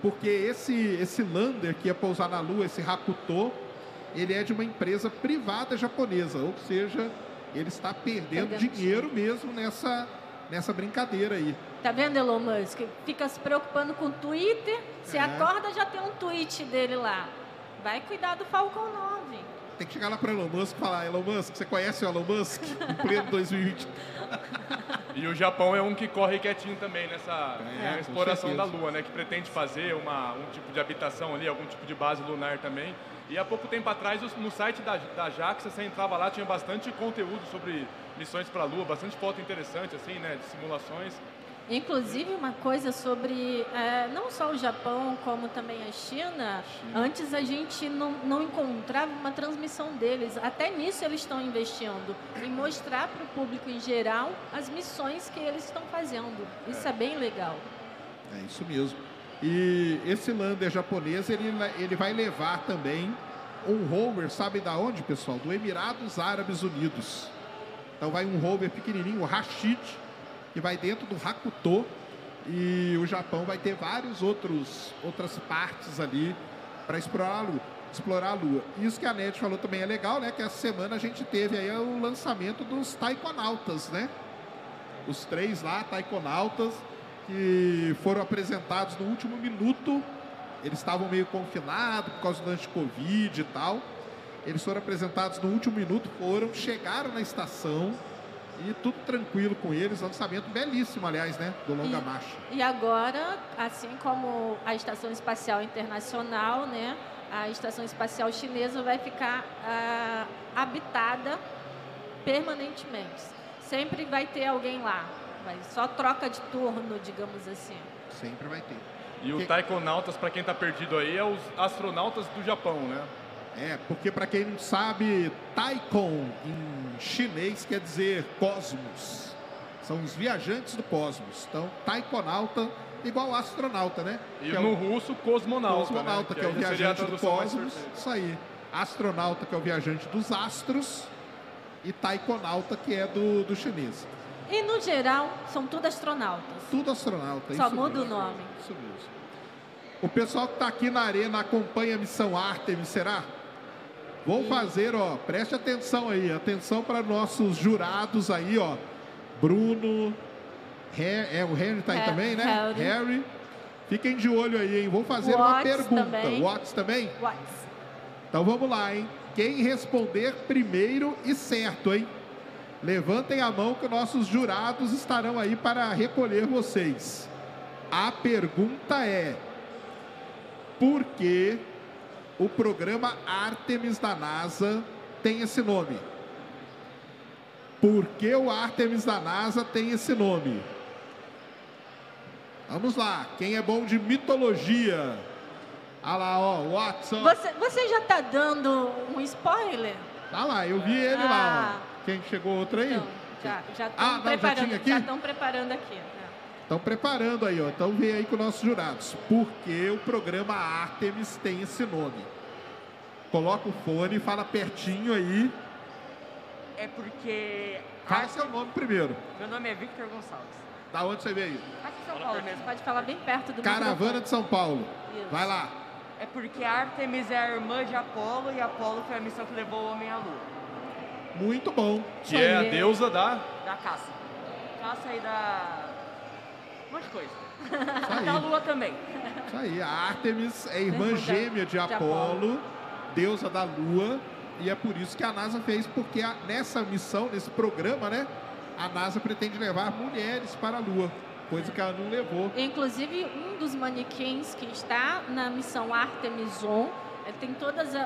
porque esse esse lander que ia pousar na Lua, esse Hakuto, ele é de uma empresa privada japonesa, ou seja, ele está perdendo Perdendo dinheiro mesmo nessa nessa brincadeira aí. Tá vendo, Elon Musk? Fica se preocupando com o Twitter. Se É. acorda, já tem um tweet dele lá. Vai cuidar do Falcon 9. Tem que chegar lá para Elon Musk e falar, Elon Musk, você conhece o Elon Musk? Em pleno 2020. E o Japão é um que corre quietinho também nessa É, exploração da. Lua, né? Que pretende fazer uma, um tipo de habitação ali, algum tipo de base lunar também. E há pouco tempo atrás, no site da, da JAXA, você entrava lá, tinha bastante conteúdo sobre missões para a Lua, bastante foto interessante, assim, né? De simulações. Inclusive, uma coisa sobre é, não só o Japão, como também a China. Antes a gente não, não encontrava uma transmissão deles. Até nisso eles estão investindo. Em mostrar para o público em geral as missões que eles estão fazendo. Isso é bem legal. É isso mesmo. E esse lander japonês, ele, ele vai levar também um rover, sabe da onde, pessoal? Do Emirados Árabes Unidos. Então vai um rover pequenininho, o Rashid, que vai dentro do Hakuto. E o Japão vai ter vários outros outras partes ali para explorar a Lua. Explorar a Lua. Isso que a NET falou também é legal, né? Que essa semana a gente teve aí o lançamento dos taikonautas, né? Os três lá, taikonautas, que foram apresentados no último minuto. Eles estavam meio confinados por causa do anti-Covid e tal. Eles foram apresentados no último minuto, foram, chegaram na estação e tudo tranquilo com eles. Lançamento belíssimo, aliás, né? Do Longa E- Marcha. E agora, assim como a Estação Espacial Internacional, né, a Estação Espacial Chinesa vai ficar ah, habitada permanentemente. Sempre vai ter alguém lá. Vai, só troca de turno, digamos assim. Sempre vai ter. E o Que- Taikonautas, para quem está perdido aí, é os astronautas do Japão, né? É, porque para quem não sabe, Taikon em chinês quer dizer cosmos. São os viajantes do cosmos. Então, taikonauta igual astronauta, né? E Que é no o russo, cosmonauta, cosmonauta, né? que é o viajante do cosmos. Isso aí. Astronauta, que é o viajante dos astros. E taikonauta, que é do, do chinês. E no geral, são tudo astronautas. Tudo astronauta. Só isso muda mesmo. o nome. Isso mesmo. O pessoal que está aqui na arena acompanha a missão Artemis, será? Vou fazer, ó, preste atenção aí, atenção para nossos jurados aí, ó. Bruno, é o Henry tá aí É, também, né? Harry. Fiquem de olho aí, hein? Vou fazer uma Watts pergunta. também. Watts também? Watts. Então vamos lá, hein? Quem responder primeiro e certo, hein? Levantem a mão que nossos jurados estarão aí para recolher vocês. A pergunta é: por que o programa Artemis da NASA tem esse nome? Por que o Artemis da NASA tem esse nome? Vamos lá, quem é bom de mitologia? Olha lá, ó, Watson. Você, você já está dando um spoiler? Tá lá, eu vi ele lá, Ah. ó. Quem chegou outro aí? Então, já já Ah, estão já preparando, já estão preparando aqui. Estão preparando aí, ó. Então vem aí com nossos jurados. Por que o programa Artemis tem esse nome? Coloca o fone, fala pertinho aí. É porque. Fala seu nome primeiro. Meu nome é Victor Gonçalves. Da onde você veio? Aqui em São Paulo mesmo. Pode falar bem perto do Caravana microfone. de São Paulo. Isso. Vai lá. É porque Artemis é a irmã de Apolo e Apolo foi a missão que levou o homem à lua. Muito bom. Que é a Aí. deusa da. Da caça. Caça e da. Monte de coisa. Isso Da lua também. Isso aí. A Artemis é irmã Irmã da- gêmea de de Apolo, Apolo. deusa da lua. E é por isso que a NASA fez, porque a- nessa missão, nesse programa, né? A NASA pretende levar mulheres para a lua. Coisa que ela não levou. Inclusive, um dos manequins que está na missão Artemis 1 ele tem todas a-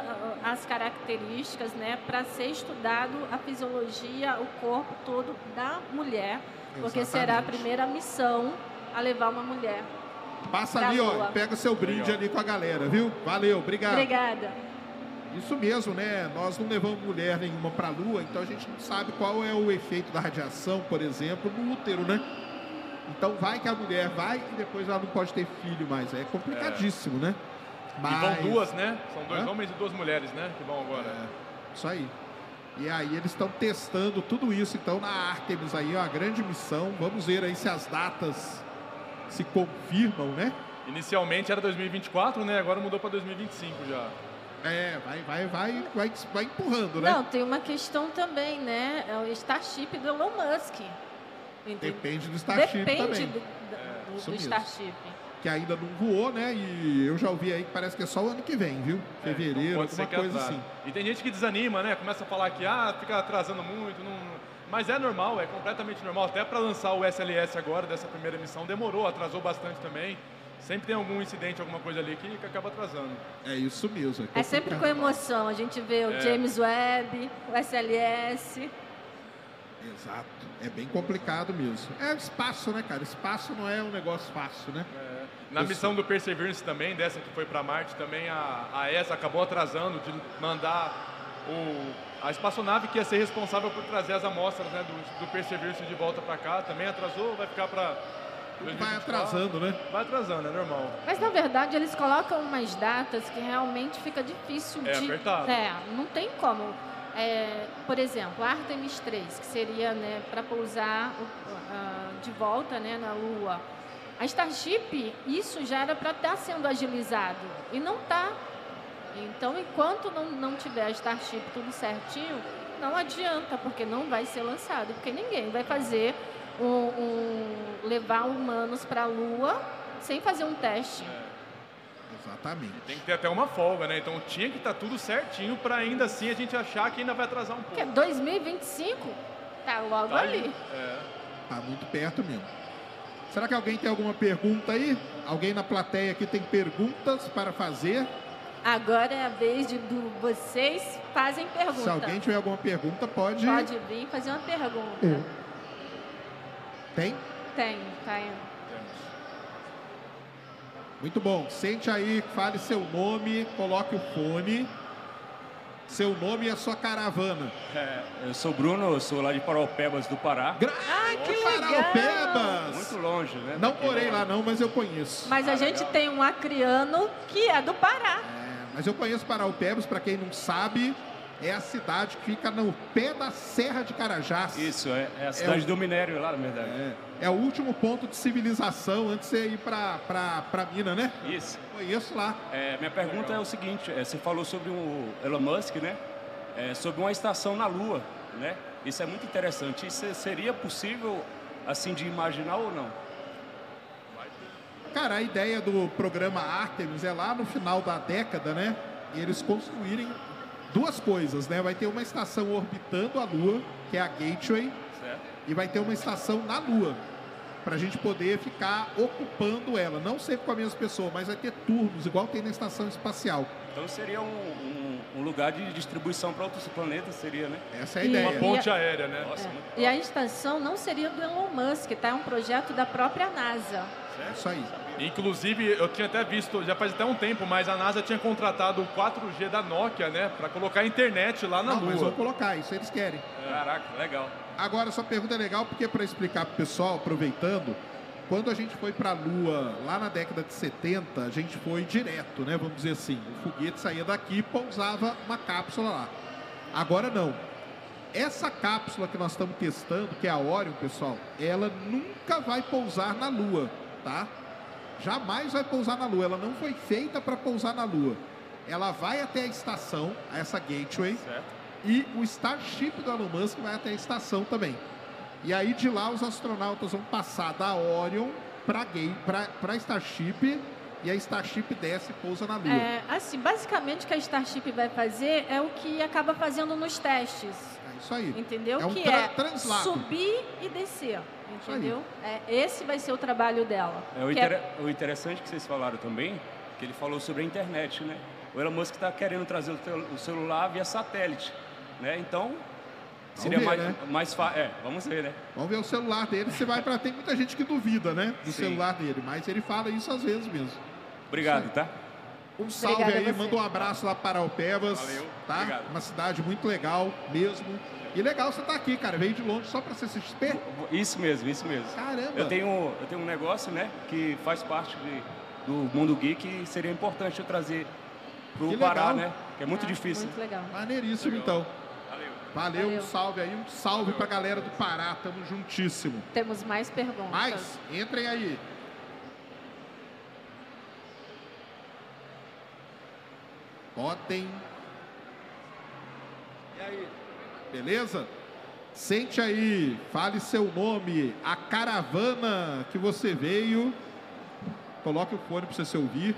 a- as características né, para ser estudado a fisiologia, o corpo todo da mulher, porque será a Exatamente. primeira missão a levar uma mulher. Passa ali, ó, lua. e pega seu brinde ali com a galera, viu? Valeu, obrigado. Obrigada. Isso mesmo, né? Nós não levamos mulher nenhuma para a Lua, então a gente não sabe qual é o efeito da radiação, por exemplo, no útero, né? Então vai que a mulher vai e depois ela não pode ter filho mais. É complicadíssimo, né? E vão duas, né? São dois Hã? homens e duas mulheres, né? Que vão agora. É, isso aí. E aí eles estão testando tudo isso, então, na Artemis aí, ó, a grande missão. Vamos ver aí se as datas se confirmam, né? Inicialmente era 2024, né? Agora mudou para 2025 já. É, vai, vai, vai, vai, vai empurrando, né? Não, tem uma questão também, né? É o Starship do Elon Musk. Entendeu? Depende do Starship Depende também. do, do- isso do. Starship. que ainda não voou, né? E eu já ouvi aí que parece que é só o ano que vem, viu? É, Fevereiro, então pode ser alguma coisa assim. E tem gente que desanima, né? Começa a falar que ah, fica atrasando muito, não... mas é normal, é completamente normal. Até para lançar o SLS agora, dessa primeira missão, demorou, atrasou bastante também. Sempre tem algum incidente, alguma coisa ali que, que acaba atrasando. É isso mesmo. É sempre com emoção. A gente vê o É. James Webb, o SLS. Exato. É bem complicado mesmo. É espaço, né, cara? Espaço não é um negócio fácil, né? É, Na Eu missão do Perseverance também, dessa que foi para Marte, também a, a ESA acabou atrasando de mandar o, a espaçonave que ia ser responsável por trazer as amostras né, do, do Perseverance de volta para cá. Também atrasou, vai ficar para. Vai atrasando, né? Vai atrasando, é normal. Mas na verdade eles colocam umas datas que realmente fica difícil É de. apertado. É, não tem como. É, por exemplo, Artemis 3, que seria né, para pousar a- de volta né, na Lua. A Starship, isso já era para estar sendo agilizado e não está. Então, enquanto não, não tiver a Starship tudo certinho, não adianta, porque não vai ser lançado, porque ninguém vai fazer um, um- levar humanos para a Lua sem fazer um teste. Exatamente. Tem que ter até uma folga, né? Então tinha que estar tudo certinho para ainda assim a gente achar que ainda vai atrasar um Porque pouco. 2025 tá logo Tá ali. É. Tá muito perto mesmo. Será que alguém tem alguma pergunta aí? Alguém na plateia aqui tem perguntas para fazer? Agora é a vez de do, vocês fazem pergunta. Se alguém tiver alguma pergunta, pode. Pode vir fazer uma pergunta. É. Tem? Tem, tá indo. Muito bom. Sente aí, fale seu nome, coloque o fone. Seu nome e a sua caravana. É, eu sou Bruno, eu sou lá de Paraupebas do Pará. Gra Ai, que Paraupebas! Muito longe, né? Não morei lá não, mas eu conheço. Mas a Ah, gente legal. tem um acriano que é do Pará. É, mas eu conheço Paraupebas, para quem não sabe, é a cidade que fica no pé da Serra de Carajás. Isso, é, é a cidade o- do minério lá, na verdade. É, é o último ponto de civilização antes de você ir pra mina, né? Isso. Conheço lá. É, minha pergunta é o seguinte, é, você falou sobre o Elon Musk, né? É, sobre uma estação na Lua, né? Isso é muito interessante. Isso seria possível, assim, de imaginar ou não? Cara, a ideia do programa Artemis é lá no final da década, né? Eles construírem duas coisas, né? Vai ter uma estação orbitando a Lua, que é a Gateway, Certo? e vai ter uma estação na Lua, para a gente poder ficar ocupando ela. Não sempre com a mesma pessoa, mas vai ter turnos, igual tem na estação espacial. Então seria um, um- um lugar de distribuição para outros planetas, seria, né? Essa é a E- ideia. Uma ponte aérea, né? Nossa, É. E a estação não seria do Elon Musk, tá? É um projeto da própria NASA. É isso aí. Inclusive, eu tinha até visto, já faz até um tempo, mas a NASA tinha contratado o 4G da Nokia, né? Pra colocar a internet lá na Não, mas Lua. vou colocar, isso eles querem. Caraca, legal. Agora, sua pergunta é legal porque, para explicar para o pessoal, aproveitando, quando a gente foi para a Lua lá na década de 70, a gente foi direto, né? Vamos dizer assim. O foguete saía daqui e pousava uma cápsula lá. Agora não. Essa cápsula que nós estamos testando, que é a Orion, pessoal, ela nunca vai pousar na Lua, tá? Jamais vai pousar na Lua. Ela não foi feita para pousar na Lua. Ela vai até a estação, essa gateway, Certo? e o Starship do Elon Musk vai até a estação também. E aí de lá os astronautas vão passar da Orion para a Starship e a Starship desce e pousa na Lua. É, assim, basicamente o que a Starship vai fazer é o que acaba fazendo nos testes. É isso aí. Entendeu? É um que tra- é translado. subir e descer. Aí. Entendeu? É, esse vai ser o trabalho dela. É, o, Que inter- o interessante que vocês falaram também, que ele falou sobre a internet, né? O Elon Musk está querendo trazer o, celular via satélite, né? Então, seria ver, mais, né? mais fácil. É, vamos ver, né? Vamos ver o celular dele. Você vai para tem muita gente que duvida, né, do Sim. celular dele, mas ele fala isso às vezes mesmo. Obrigado, tá? Um salve Obrigada aí, manda um abraço lá para Alpevas, Valeu, tá? obrigado. Uma cidade muito legal mesmo. E legal você estar aqui, cara. Veio de longe só para CCXP? Isso mesmo, isso mesmo. Caramba. Eu tenho, eu tenho um negócio, né, que faz parte de- do mundo geek e seria importante eu trazer pro Que Pará, legal. né? Que é muito Ah, difícil. Muito legal. Maneiríssimo, então. Valeu. Valeu, Valeu. um salve aí, um salve pra galera do Pará, tamo juntíssimo. Temos mais perguntas. Mas, entrem aí. Botem. E aí? Beleza? Sente aí, fale seu nome, a caravana que você veio. Coloque o fone pra você se ouvir.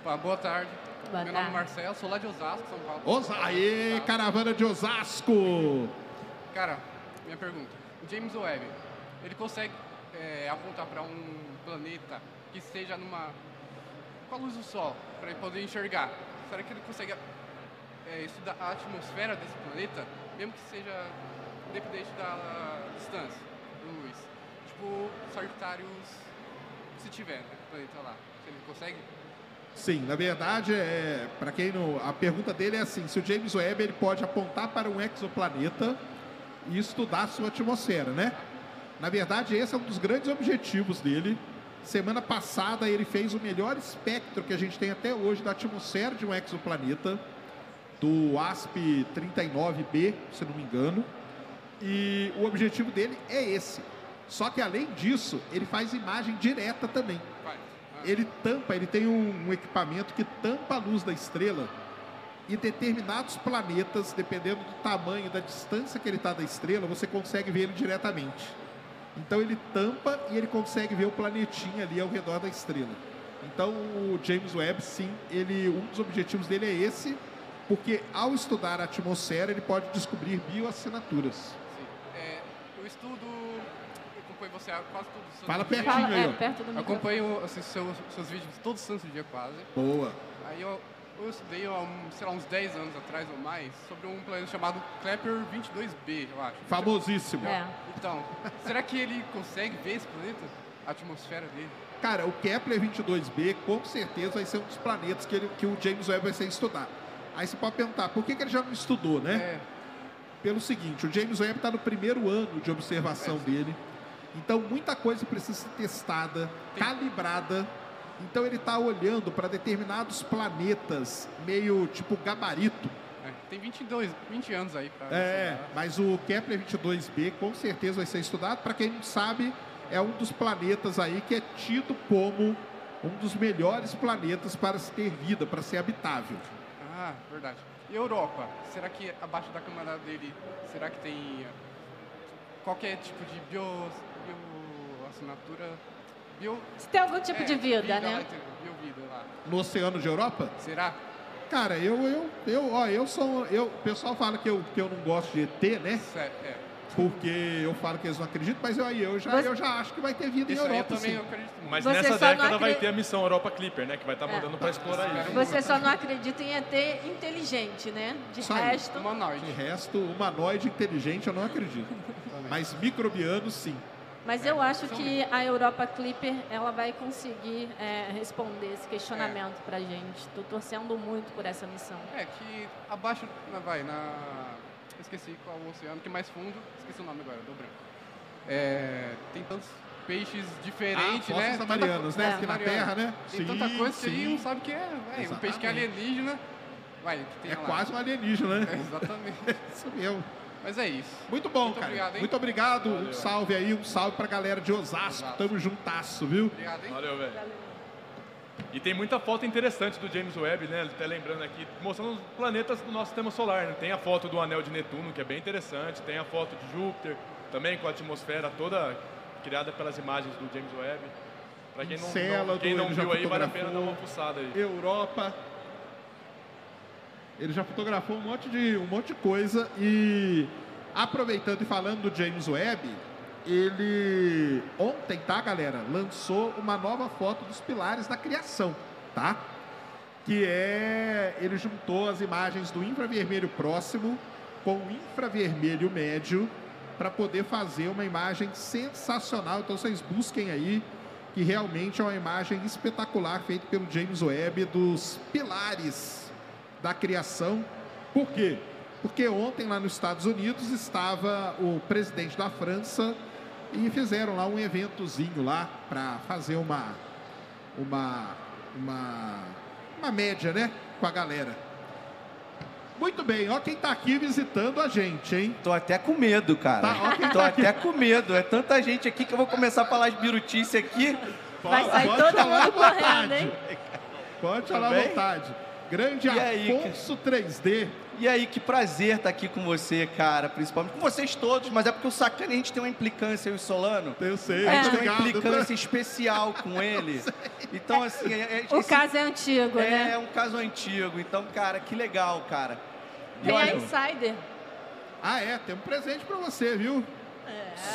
Opa, boa tarde. Boa Meu nome é tarde. Marcelo, sou lá de Osasco, São Paulo. Osa, aê, caravana de Osasco. Cara, minha pergunta. O James Webb, ele consegue é, apontar para um planeta que seja numa... com a luz do Sol, para ele poder enxergar. Será que ele consegue é, estudar a atmosfera desse planeta, mesmo que seja independente da distância luz? Tipo, Sagitários, se tiver, né, planeta lá. Ele consegue? Sim, na verdade, é, para quem não. A pergunta dele é assim: se o James Webb ele pode apontar para um exoplaneta e estudar sua atmosfera, né? Na verdade, esse é um dos grandes objetivos dele. Semana passada ele fez o melhor espectro que a gente tem até hoje da atmosfera de um exoplaneta, do ASP 39b, se não me engano. E o objetivo dele é esse. Só que além disso, ele faz imagem direta também. Ah, ele tampa, ele tem um, um equipamento que tampa a luz da estrela e determinados planetas, dependendo do tamanho, da distância que ele está da estrela, você consegue ver ele diretamente. Então ele tampa e ele consegue ver o planetinha ali ao redor da estrela. Então o James Webb, sim, ele, um dos objetivos dele é esse, porque ao estudar a atmosfera ele pode descobrir bioassinaturas. Sim. É, eu estudo, eu acompanho você quase todos os santos Fala pertinho Fala, aí, é, perto do Eu acompanho assim, seus, seus vídeos todos os santos dia quase. Boa. Aí eu, eu estudei há, sei lá, uns 10 anos atrás ou mais sobre um planeta chamado Kepler 22b, eu acho. Famosíssimo. É. Então, será que ele consegue ver esse planeta? A atmosfera dele? Cara, o Kepler 22b com certeza vai ser um dos planetas que, ele- que o James Webb vai ser estudar. Aí você pode perguntar, por que, que ele já não estudou, né? É, Pelo seguinte, o James Webb está no primeiro ano de observação É, dele. Então, muita coisa precisa ser testada, Tem- calibrada. Então, ele está olhando para determinados planetas, meio tipo gabarito. é. tem 22, 20 anos aí pra É, estudar. mas o Kepler 22b com certeza vai ser estudado. Para quem não sabe, é um dos planetas aí que é tido como um dos melhores planetas para se ter vida, para ser habitável. Ah, verdade. E Europa? Será que abaixo da camada dele, será que tem eh, qualquer tipo de bio, bio assinatura? Bio, Se tem algum tipo é, de vida, lá, né? entendeu? Biovida lá. No Oceano de Europa? Será? Cara, eu, eu, eu, ó, eu sou. Eu, o pessoal fala que eu, que eu não gosto de ET, né? Sé- É. Porque eu falo que eles não acreditam, mas eu, aí eu, já, Você- eu já acho que vai ter vida Isso em aí eu Europa. também sim. acredito. Mas Você nessa década vai ter a missão Europa Clipper, né? Que vai estar É. mandando para explorar isso. Você só não acredita em ET inteligente, né? De resto, Humanoide. De resto, humanoide inteligente eu não acredito. Mas microbiano, sim. Mas eu acho que a Europa Clipper ela vai conseguir é, responder esse questionamento pra gente. Estou torcendo muito por essa missão. É, que abaixo, vai, na... Esqueci qual o oceano, que é mais fundo, esqueci o nome agora, do branco. É, tem tantos peixes diferentes, Ah, né? Co- né? É, Aqui na. Terra, né? Tem tanta coisa que aí sim. não sabe o que é, velho. Um peixe que é alienígena. Vai, que tem É lá. quase um alienígena, né? É, exatamente. Isso mesmo. Mas é isso. Muito bom, Muito cara. obrigado, hein? Muito obrigado. Um Valeu. salve aí, um salve pra galera de Osasco. Osasco. Tamo juntasso, viu? Obrigado, hein? Valeu, velho. E tem muita foto interessante do James Webb, né? Até lembrando aqui, mostrando os planetas do nosso sistema solar. Né? Tem a foto do anel de Netuno, que é bem interessante. Tem a foto de Júpiter, também com a atmosfera toda criada pelas imagens do James Webb. Pra quem não, não, quem não viu aí, vale a pena dar uma fuçada aí. Europa. Ele já fotografou um monte de, um monte de coisa e aproveitando e falando do James Webb, ele ontem, tá, galera, lançou uma nova foto dos pilares da criação, tá? Que é ele juntou as imagens do infravermelho próximo com o infravermelho médio para poder fazer uma imagem sensacional. Então vocês busquem aí que realmente é uma imagem espetacular feita pelo James Webb dos pilares da criação. Por quê? Porque ontem lá nos Estados Unidos estava o presidente da França e fizeram lá um eventozinho lá para fazer uma uma uma uma média, né, com a galera. Muito bem, ó quem tá aqui visitando a gente, hein? Tô até com medo, cara. Tá, ó Tô tá aqui. até com medo. É tanta gente aqui que eu vou começar a falar as birutices aqui. Vai sair Pode todo falar à mundo correndo, vontade. hein? Pode falar à vontade. Grande E aí, Afonso 3D. E aí, que prazer estar aqui com você, cara. Principalmente com vocês todos, mas é porque o Sacane a gente tem uma implicância, eu e o Solano. Eu sei, A gente tem uma implicância especial com ele. Então, assim, é, é- O esse- caso é antigo, é, né? um caso antigo. Então, cara, que legal, cara. E Tem a olha- Insider. Ah, é, tem um presente pra você, viu?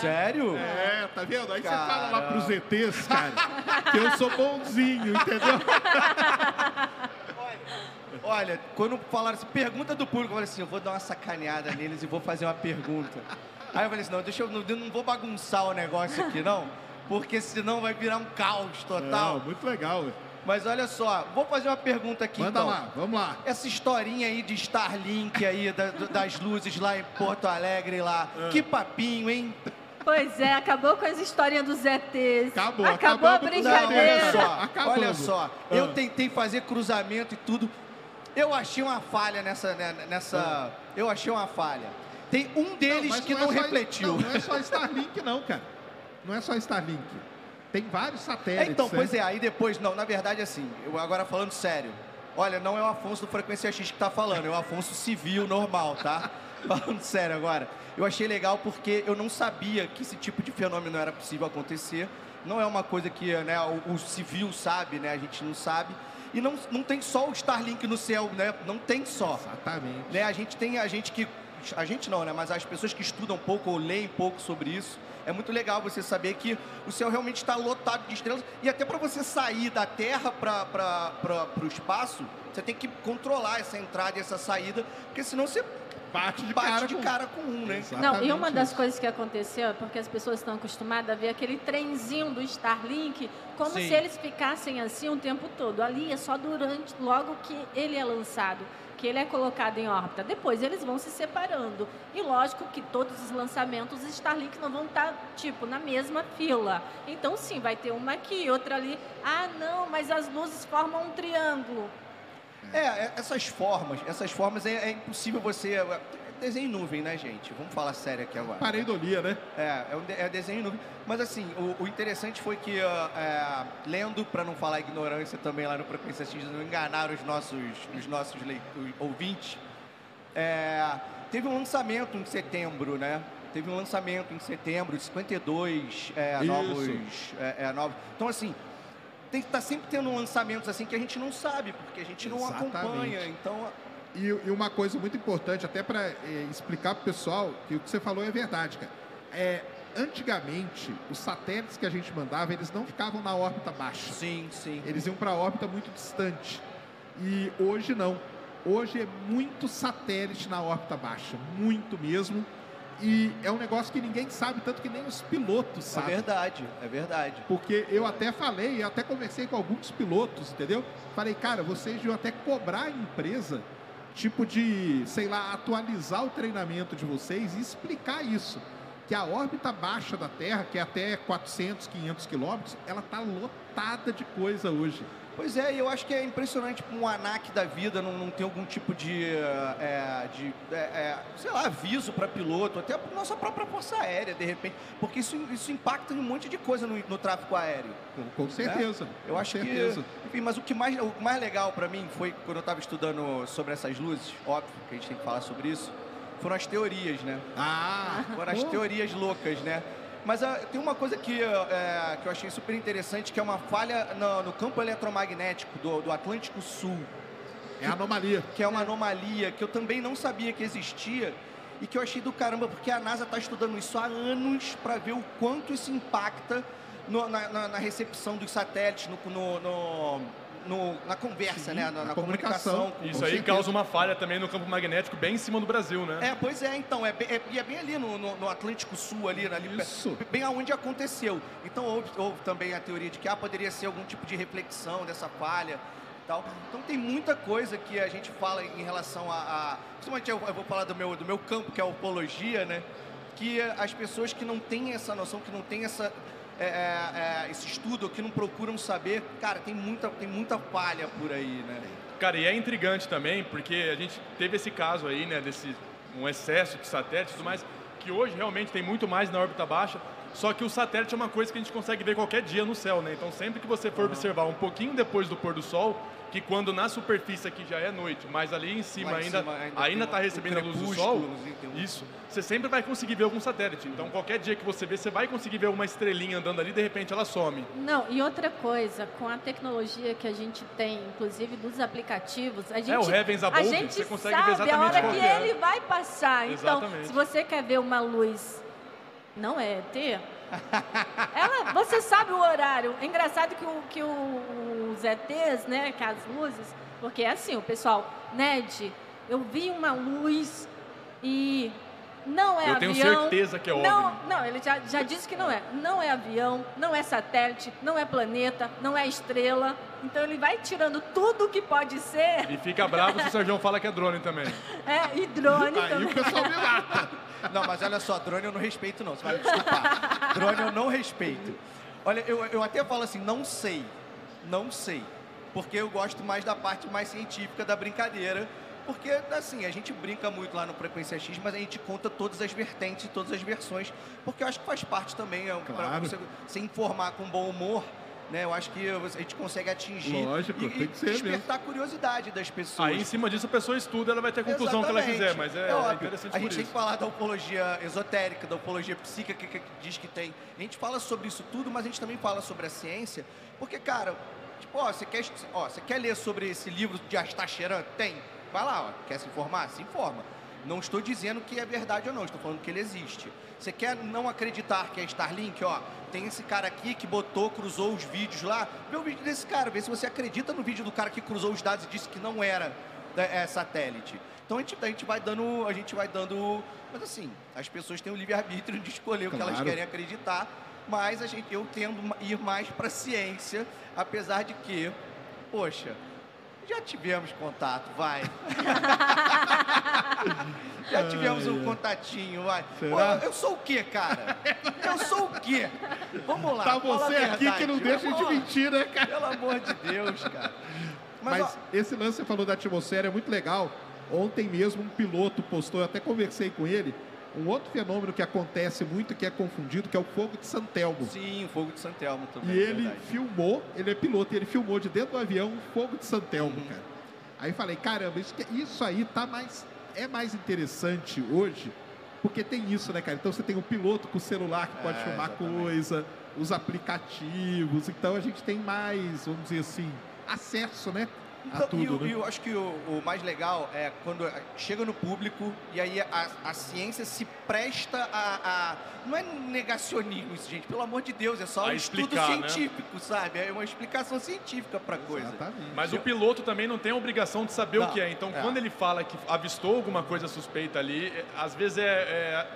Sério? É, tá vendo? Aí você fala lá Caramba. pros ETs, cara, que eu sou bonzinho, entendeu? Olha, quando falaram assim, pergunta do público, eu falei assim, eu vou dar uma sacaneada neles e vou fazer uma pergunta. Aí eu falei assim, não, deixa eu, eu não vou bagunçar o negócio aqui, não, porque senão vai virar um caos total. Não, muito legal. ué. Mas olha só, vou fazer uma pergunta aqui Manda então. lá, vamos lá. Essa historinha aí de Starlink aí, da- das luzes lá em Porto Alegre lá. Que papinho, hein? Pois é, acabou com as histórias dos ETs. Acabou, Acabou a acabamos com os Não, brincadeira. olha só, Acabamos. olha só. Eu Ah. tentei fazer cruzamento e tudo. Eu achei uma falha nessa. né, nessa Eu achei uma falha. Tem um deles mas que é não, só- refletiu. Não, não é só Starlink, não, cara. Não é só Starlink. Tem vários satélites. então, né? pois é, aí depois, não, na verdade, assim, eu agora falando sério. Olha, não é o Afonso do Frequência X que tá falando, é o Afonso civil normal, tá? Falando sério agora. Eu achei legal porque eu não sabia que esse tipo de fenômeno era possível acontecer. Não é uma coisa que né, o, o civil sabe, né? A gente não sabe. E não, não tem só o Starlink no céu, né? Não tem só. Exatamente. né? A gente tem a gente que a gente não, né? Mas as pessoas que estudam um pouco ou leem pouco sobre isso, é muito legal você saber que o céu realmente está lotado de estrelas e até para você sair da Terra para o espaço, você tem que controlar essa entrada e essa saída, porque senão você Bate de bate cara de com- cara com um, né? Não, e uma Exatamente das isso. coisas que aconteceu é porque as pessoas estão acostumadas a ver aquele trenzinho do Starlink como Sim. se eles ficassem assim o tempo todo. Ali é só durante, logo que ele é lançado, que ele é colocado em órbita. Depois eles vão se separando. E lógico que todos os lançamentos Starlink não vão estar, tipo, na mesma fila. Então, sim, vai ter uma aqui, outra ali. Ah, não, mas as luzes formam um triângulo. É, é, essas formas, essas formas é, é impossível você. é Desenho em nuvem, né, gente? Vamos falar sério aqui agora. Pareidolia, né? É, é, um de- é desenho em nuvem. Mas assim, o, o interessante foi que, ah, é, lendo, para não falar ignorância também lá no Frequência X, não enganar os nossos, os nossos os ouvintes, é, teve um lançamento em setembro, né? Teve um lançamento em setembro, de 52 é, novos, novos. Então, assim, tem que estar sempre tendo lançamentos assim que a gente não sabe, porque a gente não Exatamente. acompanha. Então, E, e uma coisa muito importante, até para explicar para o pessoal, que o que você falou é verdade, cara. É, antigamente, os satélites que a gente mandava, eles não ficavam na órbita baixa. sim, sim. Eles iam para a órbita muito distante. E hoje não. Hoje é muito satélite na órbita baixa, muito mesmo. E é um negócio que ninguém sabe, tanto que nem os pilotos É sabem. verdade, é verdade. Porque eu até falei, eu até conversei com alguns pilotos, entendeu? Falei, cara, vocês deviam até cobrar a empresa, tipo de, sei lá, atualizar o treinamento de vocês e explicar isso. Que a órbita baixa da Terra, que é até 400, 500 quilômetros, ela tá lotada de coisa hoje. Pois é, e eu acho que é impressionante um ANAC da vida não, não ter algum tipo de, é, de é, é, sei lá, aviso para piloto, até para nossa própria força aérea, de repente, porque isso, isso impacta em um monte de coisa no, no tráfego aéreo. Com, com certeza. Eu com acho certeza. que. Enfim, mas o que mais, o mais legal para mim foi quando eu estava estudando sobre essas luzes, óbvio que a gente tem que falar sobre isso, foram as teorias, né? Ah! Foram as pô, teorias loucas, né? Mas ah, tem uma coisa que, é, que eu achei super interessante, que é uma falha no, no campo eletromagnético do, do Atlântico Sul, É anomalia. que é uma anomalia que eu também não sabia que existia e que eu achei do caramba, porque a NASA está estudando isso há anos para ver o quanto isso impacta no- na, na- na recepção dos satélites, no, no- no- no- na conversa, Sim, né? Na, na comunicação. comunicação. Isso aí certeza. causa uma falha também no campo magnético bem em cima do Brasil, né? É, pois é, então, é, bem- é, e é bem ali no, no- no Atlântico Sul, ali, ali Isso. bem aonde aconteceu. Então houve, houve também a teoria de que ah, poderia ser algum tipo de reflexão dessa falha tal. Então tem muita coisa que a gente fala em relação a. a principalmente eu, eu vou falar do meu, do meu campo, que é a ufologia, né? Que as pessoas que não têm essa noção, que não têm essa. É, é, é, esse estudo, que não procuram saber, cara, tem muita, tem muita falha por aí, né? Cara, e é intrigante também, porque a gente teve esse caso aí, né, desse um excesso de satélites e tudo mais, que hoje realmente tem muito mais na órbita baixa, só que o satélite é uma coisa que a gente consegue ver qualquer dia no céu, né? Então sempre que você for observar um pouquinho depois do pôr do sol, que quando na superfície aqui já é noite, mas ali em cima em ainda cima ainda está recebendo a luz do sol, um- isso, você sempre vai conseguir ver algum satélite. Então qualquer dia que você vê, você vai conseguir ver uma estrelinha andando ali, de repente ela some. Não, e outra coisa, com a tecnologia que a gente tem, inclusive dos aplicativos, a gente, É, o Heavens a Above, gente você consegue sabe ver a exatamente hora qual que que é. ele vai passar. Então, Exatamente. se você quer ver uma luz, não é ET, ela, você sabe o horário. É engraçado que, o, que o- os ETs, né, que as luzes, porque é assim, o pessoal, Ned, eu vi uma luz e não é Eu tenho avião. certeza que é não, OVNI. não, ele já, já disse que não é. Não é avião, não é satélite, não é planeta, não é estrela. Então ele vai tirando tudo que pode ser. E fica bravo se o Sérgio fala que é drone também. É, e drone Aí também. o pessoal me mata. Não, mas olha só, drone eu não respeito não, você vai me desculpar. drone eu não respeito. Olha, eu, eu até falo assim, não sei, não sei. Porque eu gosto mais da parte mais científica da brincadeira. Porque, assim, a gente brinca muito lá no Frequência X, mas a gente conta todas as vertentes, todas as versões. Porque eu acho que faz parte também, é, Claro. você se informar com bom humor, né? Eu acho que a gente consegue atingir Lógico, e, tem e despertar a curiosidade das pessoas. Aí em cima disso a pessoa estuda, ela vai ter a conclusão que ela Exatamente. quiser, mas é, é óbvio. interessante A gente tem isso. que falar da ufologia esotérica, da ufologia psíquica que, que diz que tem. A gente fala sobre isso tudo, mas a gente também fala sobre a ciência, porque, cara, tipo, ó, você quer, ó, você quer ler sobre esse livro de Astacheran? Tem. Vai lá, ó. Quer se informar? Se informa. Não estou dizendo que é verdade ou não, estou falando que ele existe. Você quer não acreditar que é Starlink, ó, tem esse cara aqui que botou, cruzou os vídeos lá, vê o vídeo desse cara, vê se você acredita no vídeo do cara que cruzou os dados e disse que não era da- é, satélite. Então a gente, a gente vai dando, a gente vai dando, mas assim, as pessoas têm o livre-arbítrio de escolher o que elas Claro. querem acreditar, mas a gente, eu tendo ir mais para ciência, apesar de que, poxa, já tivemos contato, vai. já tivemos um contatinho, vai. Pô, eu sou o quê, cara? Eu sou o quê? Vamos lá. Tá você aqui que não deixa de mentir, né, cara? Pelo amor de Deus, cara. Mas, Mas, esse lance que você falou da atmosfera é muito legal. Ontem mesmo um piloto postou, eu até conversei com ele, um outro fenômeno que acontece muito, que é confundido, que é o fogo de Santelmo. Sim, o fogo de Santelmo também. E é ele verdade. filmou, ele é piloto, e ele filmou de dentro do avião um fogo de Santelmo, Uhum. cara. Aí falei, caramba, isso, isso aí tá mais, é mais interessante hoje, porque tem isso, né, cara? Então você tem o piloto com o celular que pode É, filmar exatamente. coisa, os aplicativos, então a gente tem mais, vamos dizer assim, acesso, né? A Então, tudo, e, né? e eu acho que o, o mais legal é quando chega no público e aí a, a ciência se presta a, a- Não é negacionismo isso, gente. Pelo amor de Deus, é só A um estudo explicar, né? científico, sabe? É uma explicação científica pra coisa. Exatamente. Mas o piloto também não tem a obrigação de saber Não, o que é. Então, é. quando ele fala que avistou alguma coisa suspeita ali, é- às vezes é, é,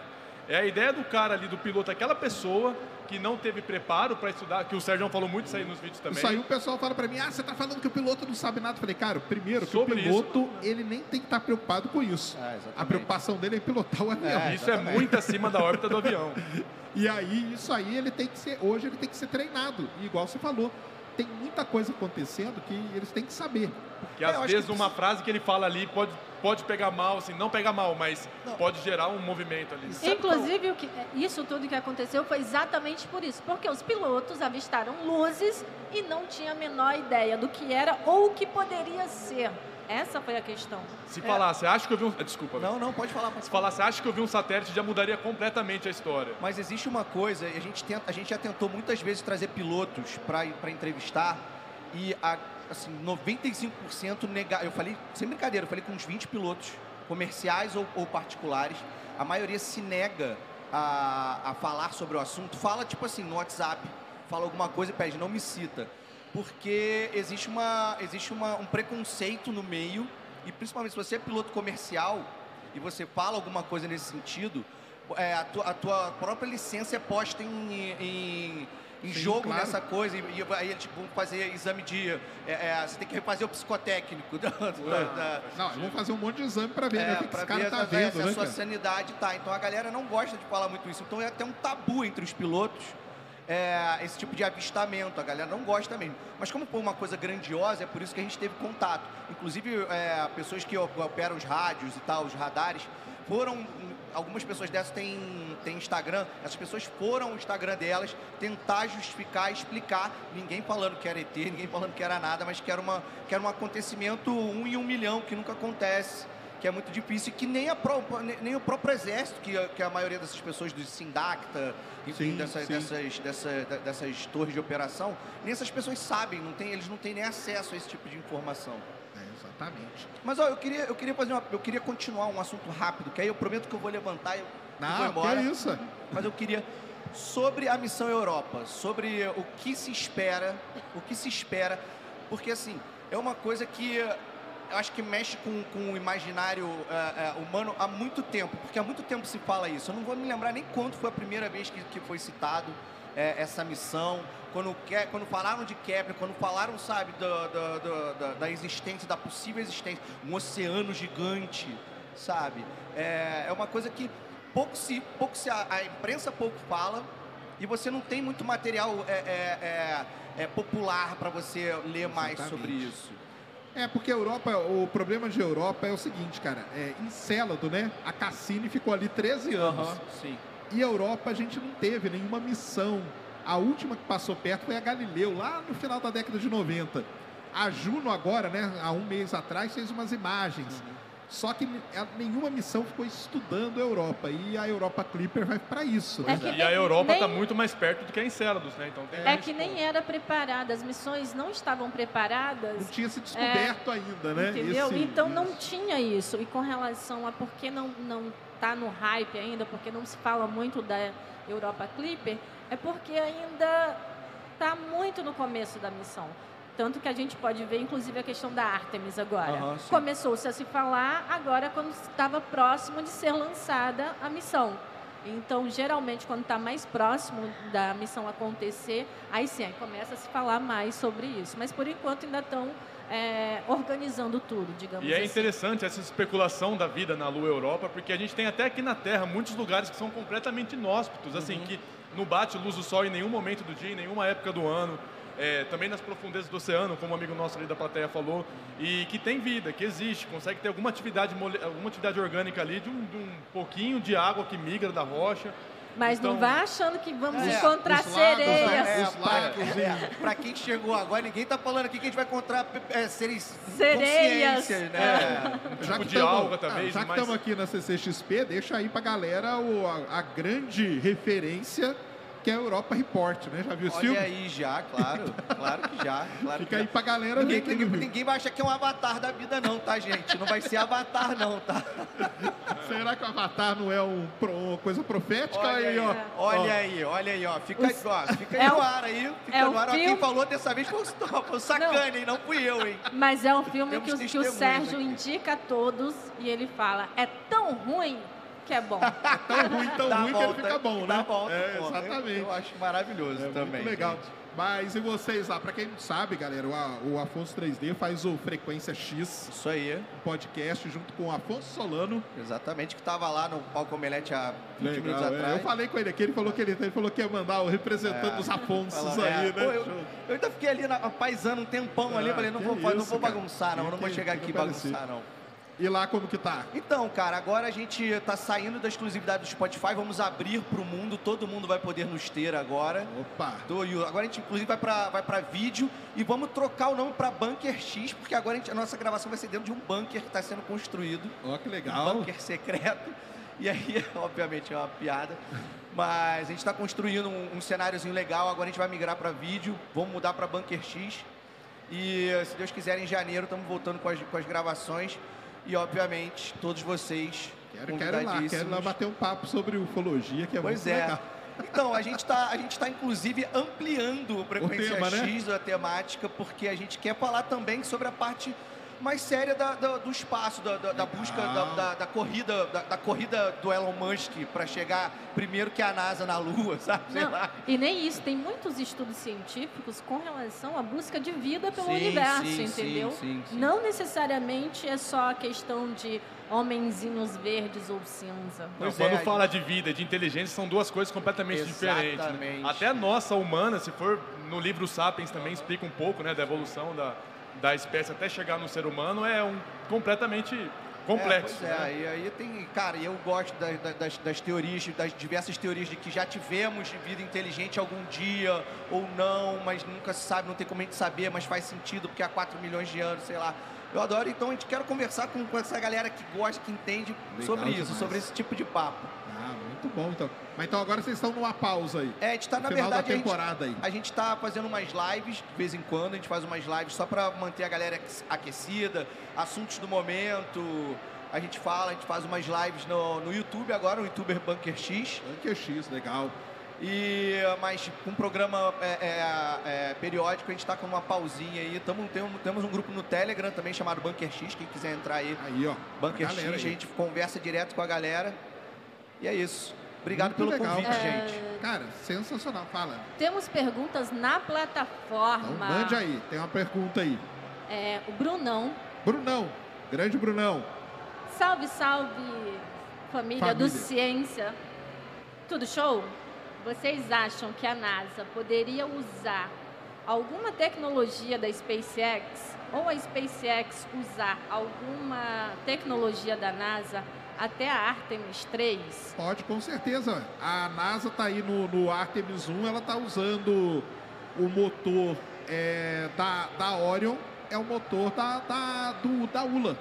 é a ideia do cara ali, do piloto, aquela pessoa que não teve preparo para estudar, que o Sérgio falou muito isso aí nos vídeos também. Isso aí o pessoal fala pra mim, ah, você tá falando que o piloto não sabe nada. Eu falei, cara, primeiro que o piloto, ele nem tem que estar preocupado com isso. É, a preocupação dele é pilotar o avião. É, Isso é muito acima da órbita do avião. E aí, isso aí, ele tem que ser, hoje ele tem que ser treinado. E igual você falou, tem muita coisa acontecendo que eles têm que saber. Que É, às eu acho vezes que uma frase que ele fala ali pode, pode pegar mal, assim, não pegar mal, mas Não. pode gerar um movimento ali. Sabe Inclusive, o que, isso tudo que aconteceu foi exatamente por isso. Porque os pilotos avistaram luzes e não tinham a menor ideia do que era ou o que poderia ser. Essa foi a questão. Se falasse, acho que eu vi um. Desculpa. Não, não, pode falar. Pode Se falasse, acho que eu vi um satélite, já mudaria completamente a história. Mas existe uma coisa, e a gente, tenta, a gente já tentou muitas vezes trazer pilotos para entrevistar e a, assim, 95% nega. Eu falei, sem brincadeira, eu falei com uns 20 pilotos comerciais ou, ou particulares. A maioria se nega a, a falar sobre o assunto. Fala tipo assim no WhatsApp, fala alguma coisa e pede, não me cita. Porque existe, uma, existe uma, um preconceito no meio, e principalmente se você é piloto comercial e você fala alguma coisa nesse sentido, é, a, tua, a tua própria licença é posta em, em, em Sim, jogo claro. nessa coisa. E, e aí eles tipo, vão fazer exame de. é, é, você tem que refazer o psicotécnico da. da- da- Não, vamos fazer um monte de exame pra ver né, o que, que esse cara ver tá vendo, se a né, sua cara? sanidade tá. Então a galera não gosta de falar muito isso. Então é até um tabu entre os pilotos é, esse tipo de avistamento. A galera não gosta mesmo. Mas como foi uma coisa grandiosa, é por isso que a gente teve contato. Inclusive, é, pessoas que operam os rádios e tal, os radares, foram. Algumas pessoas dessas têm, têm Instagram, essas pessoas foram ao Instagram delas tentar justificar, explicar, ninguém falando que era ET, ninguém falando que era nada, mas que era, uma, que era um acontecimento um em um milhão, que nunca acontece que é muito difícil e que nem, nem- o próprio exército, que, a- que a maioria dessas pessoas do Sindacta, enfim, Sim, dessas, sim. Dessas, dessa- dessas torres de operação, nem essas pessoas sabem, não tem, eles não têm nem acesso a esse tipo de informação. É, exatamente. Mas ó, eu queria, eu queria fazer uma, eu queria continuar um assunto rápido, que aí eu prometo que eu vou levantar e eu eu vou Não, embora. que isso? Mas eu queria sobre a missão Europa, sobre o que se espera, o que se espera, porque assim é uma coisa que eu acho que mexe com, com o imaginário eh, eh, humano há muito tempo, porque há muito tempo se fala isso. Eu não vou me lembrar nem quando foi a primeira vez que, que foi citado eh, essa missão, quando, quando falaram de Kepler, quando falaram, sabe, do- da, da existência, da possível existência, um oceano gigante, sabe? É, é uma coisa que pouco se, pouco se a, a imprensa pouco fala e você não tem muito material é, é, é, é, popular para você ler mais Exatamente. sobre isso. É, porque a Europa, o problema de Europa é o seguinte, cara, é, Encélado, né? A Cassini ficou ali 13 anos. sim. E a Europa a gente não teve nenhuma missão. A última que passou perto foi a Galileu, lá no final da década de 90. A Juno agora, né, há um mês atrás, fez umas imagens. Só que nenhuma missão ficou estudando a Europa. E a Europa Clipper vai para isso, né? É que E a Europa está nem- muito mais perto do que a Encélados, né? Então tem É que nem era preparada, as missões não estavam preparadas. Não tinha se descoberto ainda, né? Entendeu? Esse- então não tinha isso. E com relação a por que não, não tá no hype ainda, porque não se fala muito da Europa Clipper, é porque ainda está muito no começo da missão. Tanto que a gente pode ver, inclusive, a questão da Artemis agora. Sim. Começou-se a se falar agora quando estava próximo de ser lançada a missão. Então, geralmente, quando está mais próximo da missão acontecer, aí sim, aí começa a se falar mais sobre isso. Mas, por enquanto, ainda estão é, organizando tudo, digamos E é assim. interessante essa especulação da vida na Lua Europa, porque a gente tem até aqui na Terra muitos lugares que são completamente inóspitos, assim, Uhum. que não bate luz do sol em nenhum momento do dia, em nenhuma época do ano. é, também nas profundezas do oceano, como um amigo nosso ali da plateia falou, e que tem vida, que existe, consegue ter alguma atividade, alguma atividade orgânica ali, de um, de um pouquinho de água que migra da rocha. Mas não Então- vai achando que vamos É, encontrar os lagos, sereias. né? É, é, pra quem chegou agora, ninguém tá falando aqui que a gente vai encontrar é, seres Sereias. né? Já tipo que de tamo- alga também, ah, já que mas- estamos aqui na CCXP, deixa aí pra galera o- a, a grande referência que é a Europa Report, né? Já viu Olha filme? aí já, claro. Claro que já. Claro Fica que aí já. pra galera Ninguém, ver. ninguém, ninguém vai achar que é um avatar da vida, não, tá, gente? Não vai ser avatar, não, tá? Será que o Avatar não é um uma coisa profética? Olha aí, aí, ó. olha Ó, aí, olha aí, ó. Fica, Os- ó, fica é aí no o- ar aí. Fica é no o ar. Ó, Quem falou dessa vez foi o, foi o Sacane, hein? Não fui eu, hein? Mas é um filme que, o- que o Sérgio aqui. indica a todos e ele fala: é tão ruim que é bom. tão ruim, tão Dá ruim que volta, ele fica bom, né? Dá volta, é, pô. exatamente. Eu acho maravilhoso É também. muito legal. gente. Mas e vocês lá? Pra quem não sabe, galera, o, Afonso 3D faz o Frequência X, Isso aí, um podcast, junto com o Afonso Solano. exatamente, que tava lá no palco Omelete há 20 Legal, minutos é. atrás. Eu falei com ele aqui, ele falou que ele, ele falou que ia mandar o representante É. dos Afonsos Fala, aí, é, né? pô, eu, eu ainda fiquei ali na, paisando um tempão ali, Ah, falei, não que vou, não isso, vou cara. bagunçar, não, Tem não vou que- chegar que aqui bagunçar, não. E lá como que tá? Então, cara, agora a gente tá saindo da exclusividade do Spotify, vamos abrir pro mundo, todo mundo vai poder nos ter agora. Opa! Do. Agora a gente, inclusive, vai pra, vai pra vídeo e vamos trocar o nome pra Bunker X, porque agora a, gente- a nossa gravação vai ser dentro de um bunker que está sendo construído. Ó, que Um legal. bunker secreto. E aí, obviamente, é uma piada. Mas a gente está construindo um, um cenáriozinho legal. Agora a gente vai migrar para vídeo. Vamos mudar para Bunker X. E se Deus quiser, em janeiro estamos voltando com as, com as gravações. E obviamente, todos vocês. Quero, quero ir lá, quero ir lá bater um papo sobre ufologia, que é Pois muito é. legal. Então, a gente está, tá, inclusive, ampliando o Frequência tema, né? X, a temática, porque a gente quer falar também sobre a parte mais séria da- da- do espaço, da, da- da busca, da, da- da corrida, da, da corrida do Elon Musk para chegar primeiro que a NASA na Lua, sabe? Sei Não, lá. e nem isso, tem muitos estudos científicos com relação à busca de vida pelo Sim, universo, sim, entendeu? sim, sim, sim. Não necessariamente é só a questão de homenzinhos verdes ou cinza. Não, Pois quando é, fala de vida e de inteligência, são duas coisas completamente diferentes. né? Exatamente. Até a nossa humana, se for no livro Sapiens também explica um pouco né, da evolução da, da espécie até chegar no ser humano, é um completamente complexo. É, pois é, né? e aí tem, cara, eu gosto da- da- das, das teorias, das diversas teorias de que já tivemos vida inteligente algum dia ou não, mas nunca se sabe, não tem como a gente saber, mas faz sentido porque há 4 milhões de anos, sei lá. Eu adoro, então a gente quer conversar com, com essa galera que gosta, que entende Legal sobre isso, demais. sobre esse tipo de papo. Ah, muito bom, então. Mas então agora vocês estão numa pausa aí. É, a gente tá, No na verdade, da a gente, temporada aí. a gente tá fazendo umas lives de vez em quando, a gente faz umas lives só para manter a galera aque- aquecida, assuntos do momento. A gente fala, a gente faz umas lives no, no YouTube agora, o YouTuber Bunker X. Bunker X, legal. E, mas com um programa é, é, é, periódico, a gente tá com uma pausinha aí. Tamo, temos, temos um grupo no Telegram também chamado Bunker X, quem quiser entrar aí. Aí, ó. Bunker a X, galera a aí. gente conversa direto com a galera. E é isso. Obrigado Muito pelo legal. convite, É, gente. Cara, sensacional. Fala. Temos perguntas na Então plataforma. mande aí. Tem uma pergunta aí. É, o Brunão. Brunão. Grande Brunão. Salve, salve, família, do Família. Ciência. Tudo show? Vocês acham que a NASA poderia usar alguma tecnologia da SpaceX ou a SpaceX usar alguma tecnologia da NASA até a Artemis 3? Pode, com certeza. A NASA tá aí no, no Artemis 1, ela tá usando o motor é, da, da Orion, é o motor da, da, do, da ULA,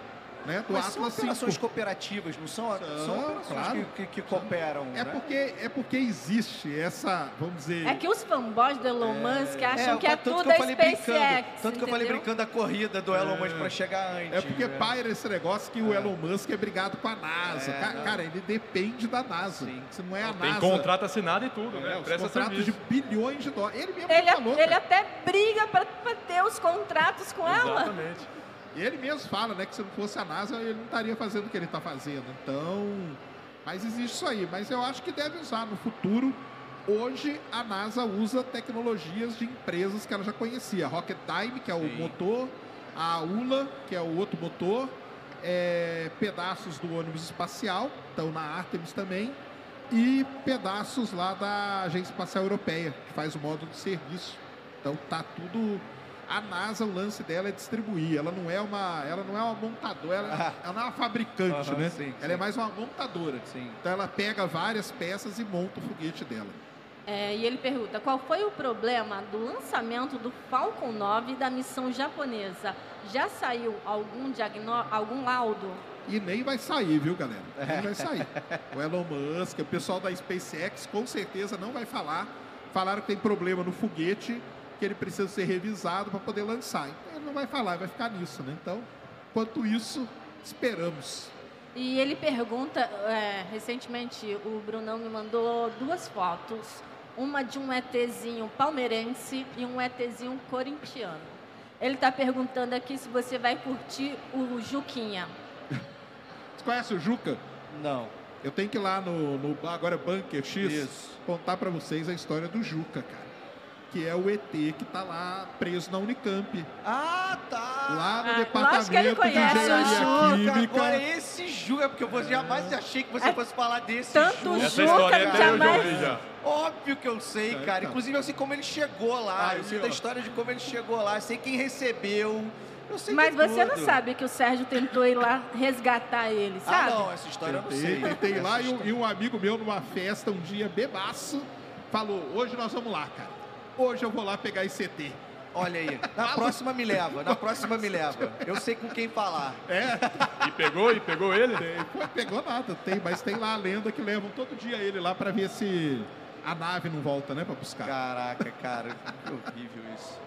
né? Do Mas são Atlas operações 5. cooperativas, não são? São, São, operações claro. que, que- que cooperam, É né? porque, é porque existe essa, vamos dizer... É que os fanboys do Elon Musk acham que é tanto tudo que eu a falei SpaceX. brincando, tanto que eu falei entendeu? brincando da corrida do Elon Musk para chegar antes. É porque né? paira esse negócio que o É. Elon Musk é brigado com a NASA. É, Ca- não. cara, ele depende da NASA. Sim. Se não é a Tem NASA... contrato assinado e tudo, é, né? os Presta contratos serviço. de bilhões de dólares. Ele mesmo Ele, falou, ele cara. até briga para ter os contratos com ela. Exatamente. E ele mesmo fala, né, que se não fosse a NASA, ele não estaria fazendo o que ele está fazendo. Então, mas existe isso aí. Mas eu acho que deve usar no futuro. Hoje, a NASA usa tecnologias de empresas que ela já conhecia. A Rocket Time, que é o Sim. motor. A ULA, que é o outro motor. é, pedaços do ônibus espacial, estão na Artemis também. E pedaços lá da Agência Espacial Europeia, que faz o módulo de serviço. Então tá tudo. A NASA, o lance dela é distribuir. Ela não é uma, ela não é uma montadora, ela, ela não é uma fabricante, Aham, né? sim, ela sim. é mais uma montadora. Então ela pega várias peças e monta o foguete dela. É, e ele pergunta: qual foi o problema do lançamento do Falcon 9 da missão japonesa? Já saiu algum, diagnó- algum laudo? E nem vai sair, viu, galera? Nem vai sair. O Elon Musk, o pessoal da SpaceX, com certeza não vai falar. Falaram que tem problema no foguete, que ele precisa ser revisado para poder lançar. Então ele não vai falar, vai ficar nisso, né? Então, enquanto isso, esperamos. E ele pergunta: é, recentemente o Brunão me mandou duas fotos. Uma de um ETzinho palmeirense e um ETzinho corintiano. Ele está perguntando aqui se você vai curtir o Juquinha. Você conhece o Juca? Não. Eu tenho que ir lá no, no agora é Bunker X Isso. contar para vocês a história do Juca, cara. Que é o ET que tá lá preso na Unicamp. Ah, tá. Lá no Ah, departamento que ele de conhece o engenharia Juca, química. agora é esse Juca, porque eu jamais achei que você fosse falar desse É tanto Juca. Essa história eu já jamais- já. Óbvio que eu sei, É, cara. então. Inclusive, eu sei como ele chegou lá. Aí, eu sei ó. da história de como ele chegou lá. Eu sei quem recebeu. Eu sei Mas de você não tudo. sabe que o Sérgio tentou ir lá resgatar ele, Ah, sabe? não. Essa história eu não sei. tentei lá e, um- e um amigo meu numa festa, um dia bebaço, falou: hoje nós vamos lá, cara. Hoje eu vou lá pegar esse ET. Olha aí. Na próxima me leva. Na próxima me leva. Eu sei com quem falar. É, E pegou, e pegou ele? tem, pô, pegou nada, tem, mas tem lá a lenda que levam todo dia ele lá pra ver se a nave não volta, né, pra buscar. Caraca, cara. Que horrível isso.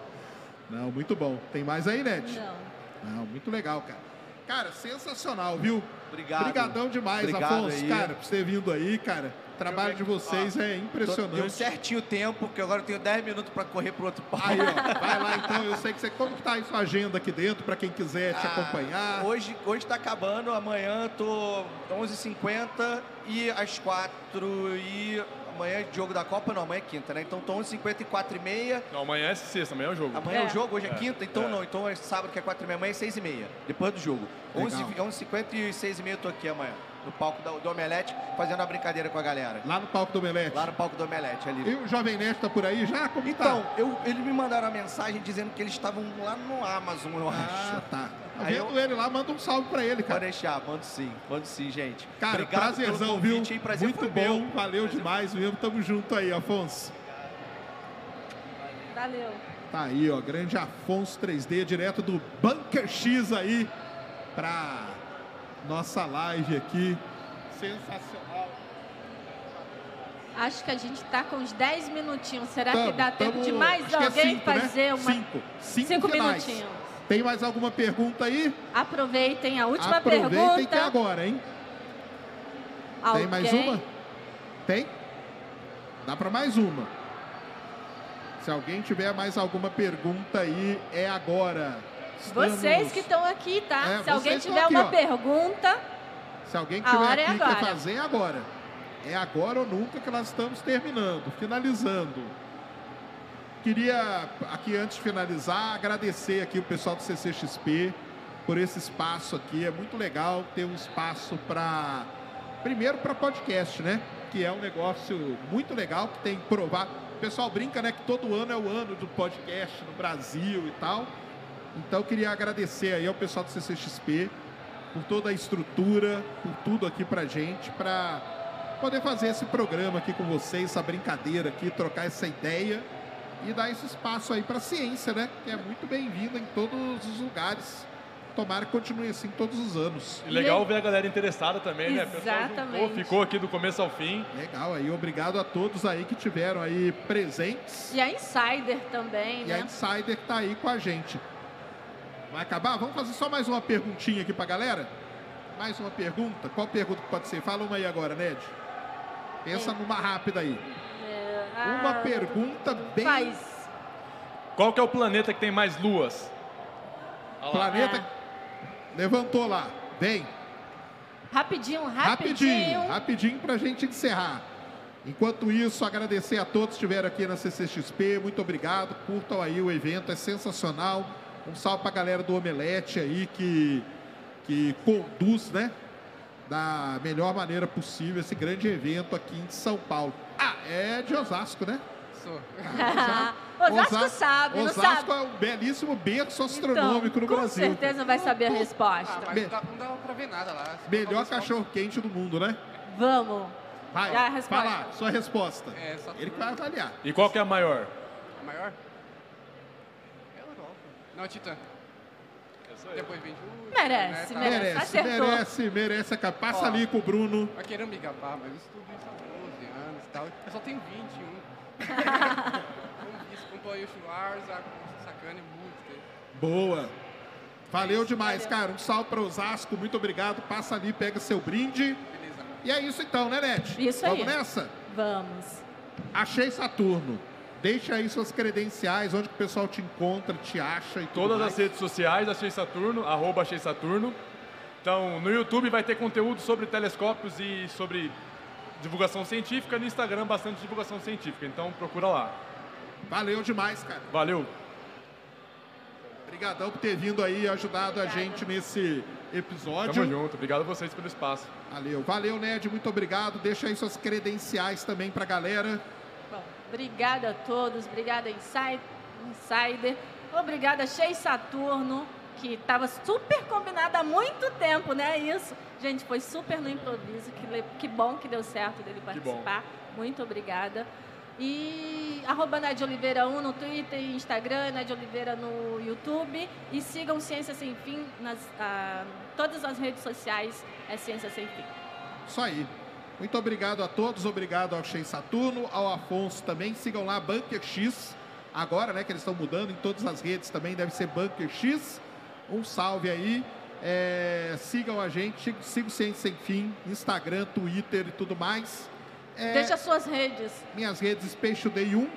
Não, muito bom. Tem mais aí, Ned? Não. Não, muito legal, cara. Cara, sensacional, viu? Obrigado. Obrigadão demais, Obrigado Afonso, aí. cara, por você ter vindo aí, cara. O trabalho de vocês é Tô- Deu impressionante. certinho o tempo, porque agora eu tenho 10 minutos pra correr pro outro palco. Aí, ó, vai lá então. Eu sei que você. Como que tá aí sua agenda aqui dentro, pra quem quiser te Ah, acompanhar? Hoje, hoje tá acabando, amanhã tô 11h50 e às 4 e amanhã é jogo da Copa, não, amanhã é quinta, né? Então tô 11h50 e 4 e meia. Não, amanhã é sexta, amanhã é o jogo. Amanhã é, É. o jogo, hoje é, É, quinta, então é. não, então é sábado que é 4 e meia, amanhã é 6 e meia, depois do jogo. Legal. 11, 11h50 e 6 e meia eu tô aqui amanhã, no palco da- do Omelete, fazendo a brincadeira com a galera. Lá no palco do Omelete. Lá no palco do Omelete, ali. E o Jovem Nerd tá por aí já? Como Então, tá? eu, eles me mandaram uma mensagem dizendo que eles estavam lá no Amazon, eu Ah, acho. tá. Tá Aí vendo eu- ele lá? Manda um salve pra ele, Pode cara. deixar, mando sim, mando sim, gente. Cara, Obrigado prazerzão, viu? convite, hein? Prazer Muito bom, meu. valeu Prazer demais mesmo. Tamo junto aí, Afonso. Valeu. Tá aí, ó, grande Afonso 3D, direto do Bunker X aí, pra nossa live aqui. Sensacional. Acho que a gente tá com uns 10 minutinhos. Será que Tamo, dá tempo tamo- de mais que é alguém cinco, né? fazer uma. Cinco. Cinco, Cinco minutinhos. Tem mais alguma pergunta aí? Aproveitem a última Aproveitem pergunta. que é agora, hein? Tem mais Alguém? uma? Tem? Dá para mais uma. Se alguém tiver mais alguma pergunta aí, é agora. Vocês que estão aqui, tá? É, Se alguém tiver aqui, uma ó. pergunta, Se alguém A tiver hora é aqui quer agora. fazer, é agora. É agora ou nunca que nós estamos terminando, finalizando. Queria, aqui antes de finalizar, agradecer aqui o pessoal do CCXP por esse espaço aqui. É muito legal ter um espaço para, primeiro para podcast, né? Que é um negócio muito legal, que tem que provar. O pessoal brinca, né? Que todo ano é o ano do podcast no Brasil e tal. Então, eu queria agradecer aí ao pessoal do CCXP por toda a estrutura, por tudo aqui pra gente, pra poder fazer esse programa aqui com vocês, essa brincadeira aqui, trocar essa ideia e dar esse espaço aí pra ciência, né? Que é muito bem-vinda em todos os lugares. Tomara que continue assim todos os anos. E legal ver a galera interessada também, né? Pessoal juntou, Exatamente. ficou aqui do começo ao fim. Legal aí, obrigado a todos aí que tiveram aí presentes. e a Insider também, E a né? Insider que tá aí com a gente. Vai acabar? Vamos fazer só mais uma perguntinha aqui pra galera? Mais uma pergunta? Qual pergunta que pode ser? Fala uma aí agora, Ned. Pensa numa rápida aí. É, Uma ah, pergunta bem. Faz. Qual que é o planeta que tem mais luas? Olha lá. Planeta. É. Levantou lá. Vem. Rapidinho, Rapidinho. rapidinho. Rapidinho pra gente encerrar. Enquanto isso, agradecer a todos que estiveram aqui na CCXP. Muito obrigado. Curtam aí o evento, é sensacional. Um salve pra galera do Omelete aí que, que conduz, né? Da melhor maneira possível esse grande evento aqui em São Paulo. Ah, é de Osasco, né? sou. Osasco sabe, não Osasco sabe? é um belíssimo berço astronômico no Então, com Brasil. certeza vai saber a resposta. Ah, mas não dá, não dá pra ver nada lá. Melhor cachorro quente do mundo, né? Vamos. Vai, a resposta. fala sua resposta. É, só Ele que vai avaliar. E qual que é a maior? A maior? Não, a Titã. Depois vem Júlio. Merece, né, merece. Merece, Acertou. merece, merece. a Passa Ó. ali com o Bruno. Vai querer me gabar, mas eu estudo isso há 12 anos e tal. Eu só tenho 21. Como isso, acompanho o Schwarza, com o Sacane, muito tempo. Boa. Valeu demais, cara. Um salve para Osasco. Muito obrigado. Passa ali, pega seu brinde. Beleza. E é isso então, né, Nete? Isso aí. Vamos nessa? Vamos. Achei Saturno. Deixa aí suas credenciais, onde que o pessoal te encontra, te acha e tudo Todas mais. as redes sociais, Achei Saturno, arroba Achei Saturno. Então, no YouTube vai ter conteúdo sobre telescópios e sobre divulgação científica. No Instagram, bastante divulgação científica. Então, procura lá. Valeu demais, cara. Valeu! Obrigadão por ter vindo aí e ajudado a gente nesse episódio. Tamo junto. Obrigado a vocês pelo espaço. Valeu. Valeu, Ned. Muito obrigado. Deixa aí suas credenciais também pra galera. Obrigada a todos, obrigada Inside, Insider, obrigada Shea Saturno, que estava super combinado há muito tempo, né? Isso. Gente, foi super no improviso, que, que bom que deu certo dele participar. Muito obrigada. E arroba Nadia Oliveira 1 no Twitter e Instagram, Nadia Oliveira no YouTube. E sigam Ciência Sem Fim nas ah, todas as redes sociais, é Ciência Sem Fim. Isso aí. Muito obrigado a todos, obrigado ao Shea Saturno, ao Afonso também. Sigam lá Bunker X, agora, né, que eles estão mudando em todas as redes também, deve ser Bunker X. Um salve aí. É, sigam a gente, sigam Ciência Sem Fim, Instagram, Twitter e tudo mais. É, Deixa suas redes. minhas redes Peixe Day 1.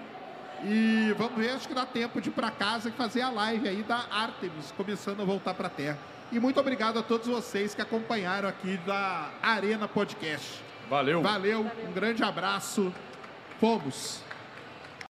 E vamos ver, acho que dá tempo de ir para casa e fazer a live aí da Artemis, começando a voltar para a Terra. E muito obrigado a todos vocês que acompanharam aqui da Arena Podcast. Valeu! Valeu, um grande abraço. Fomos.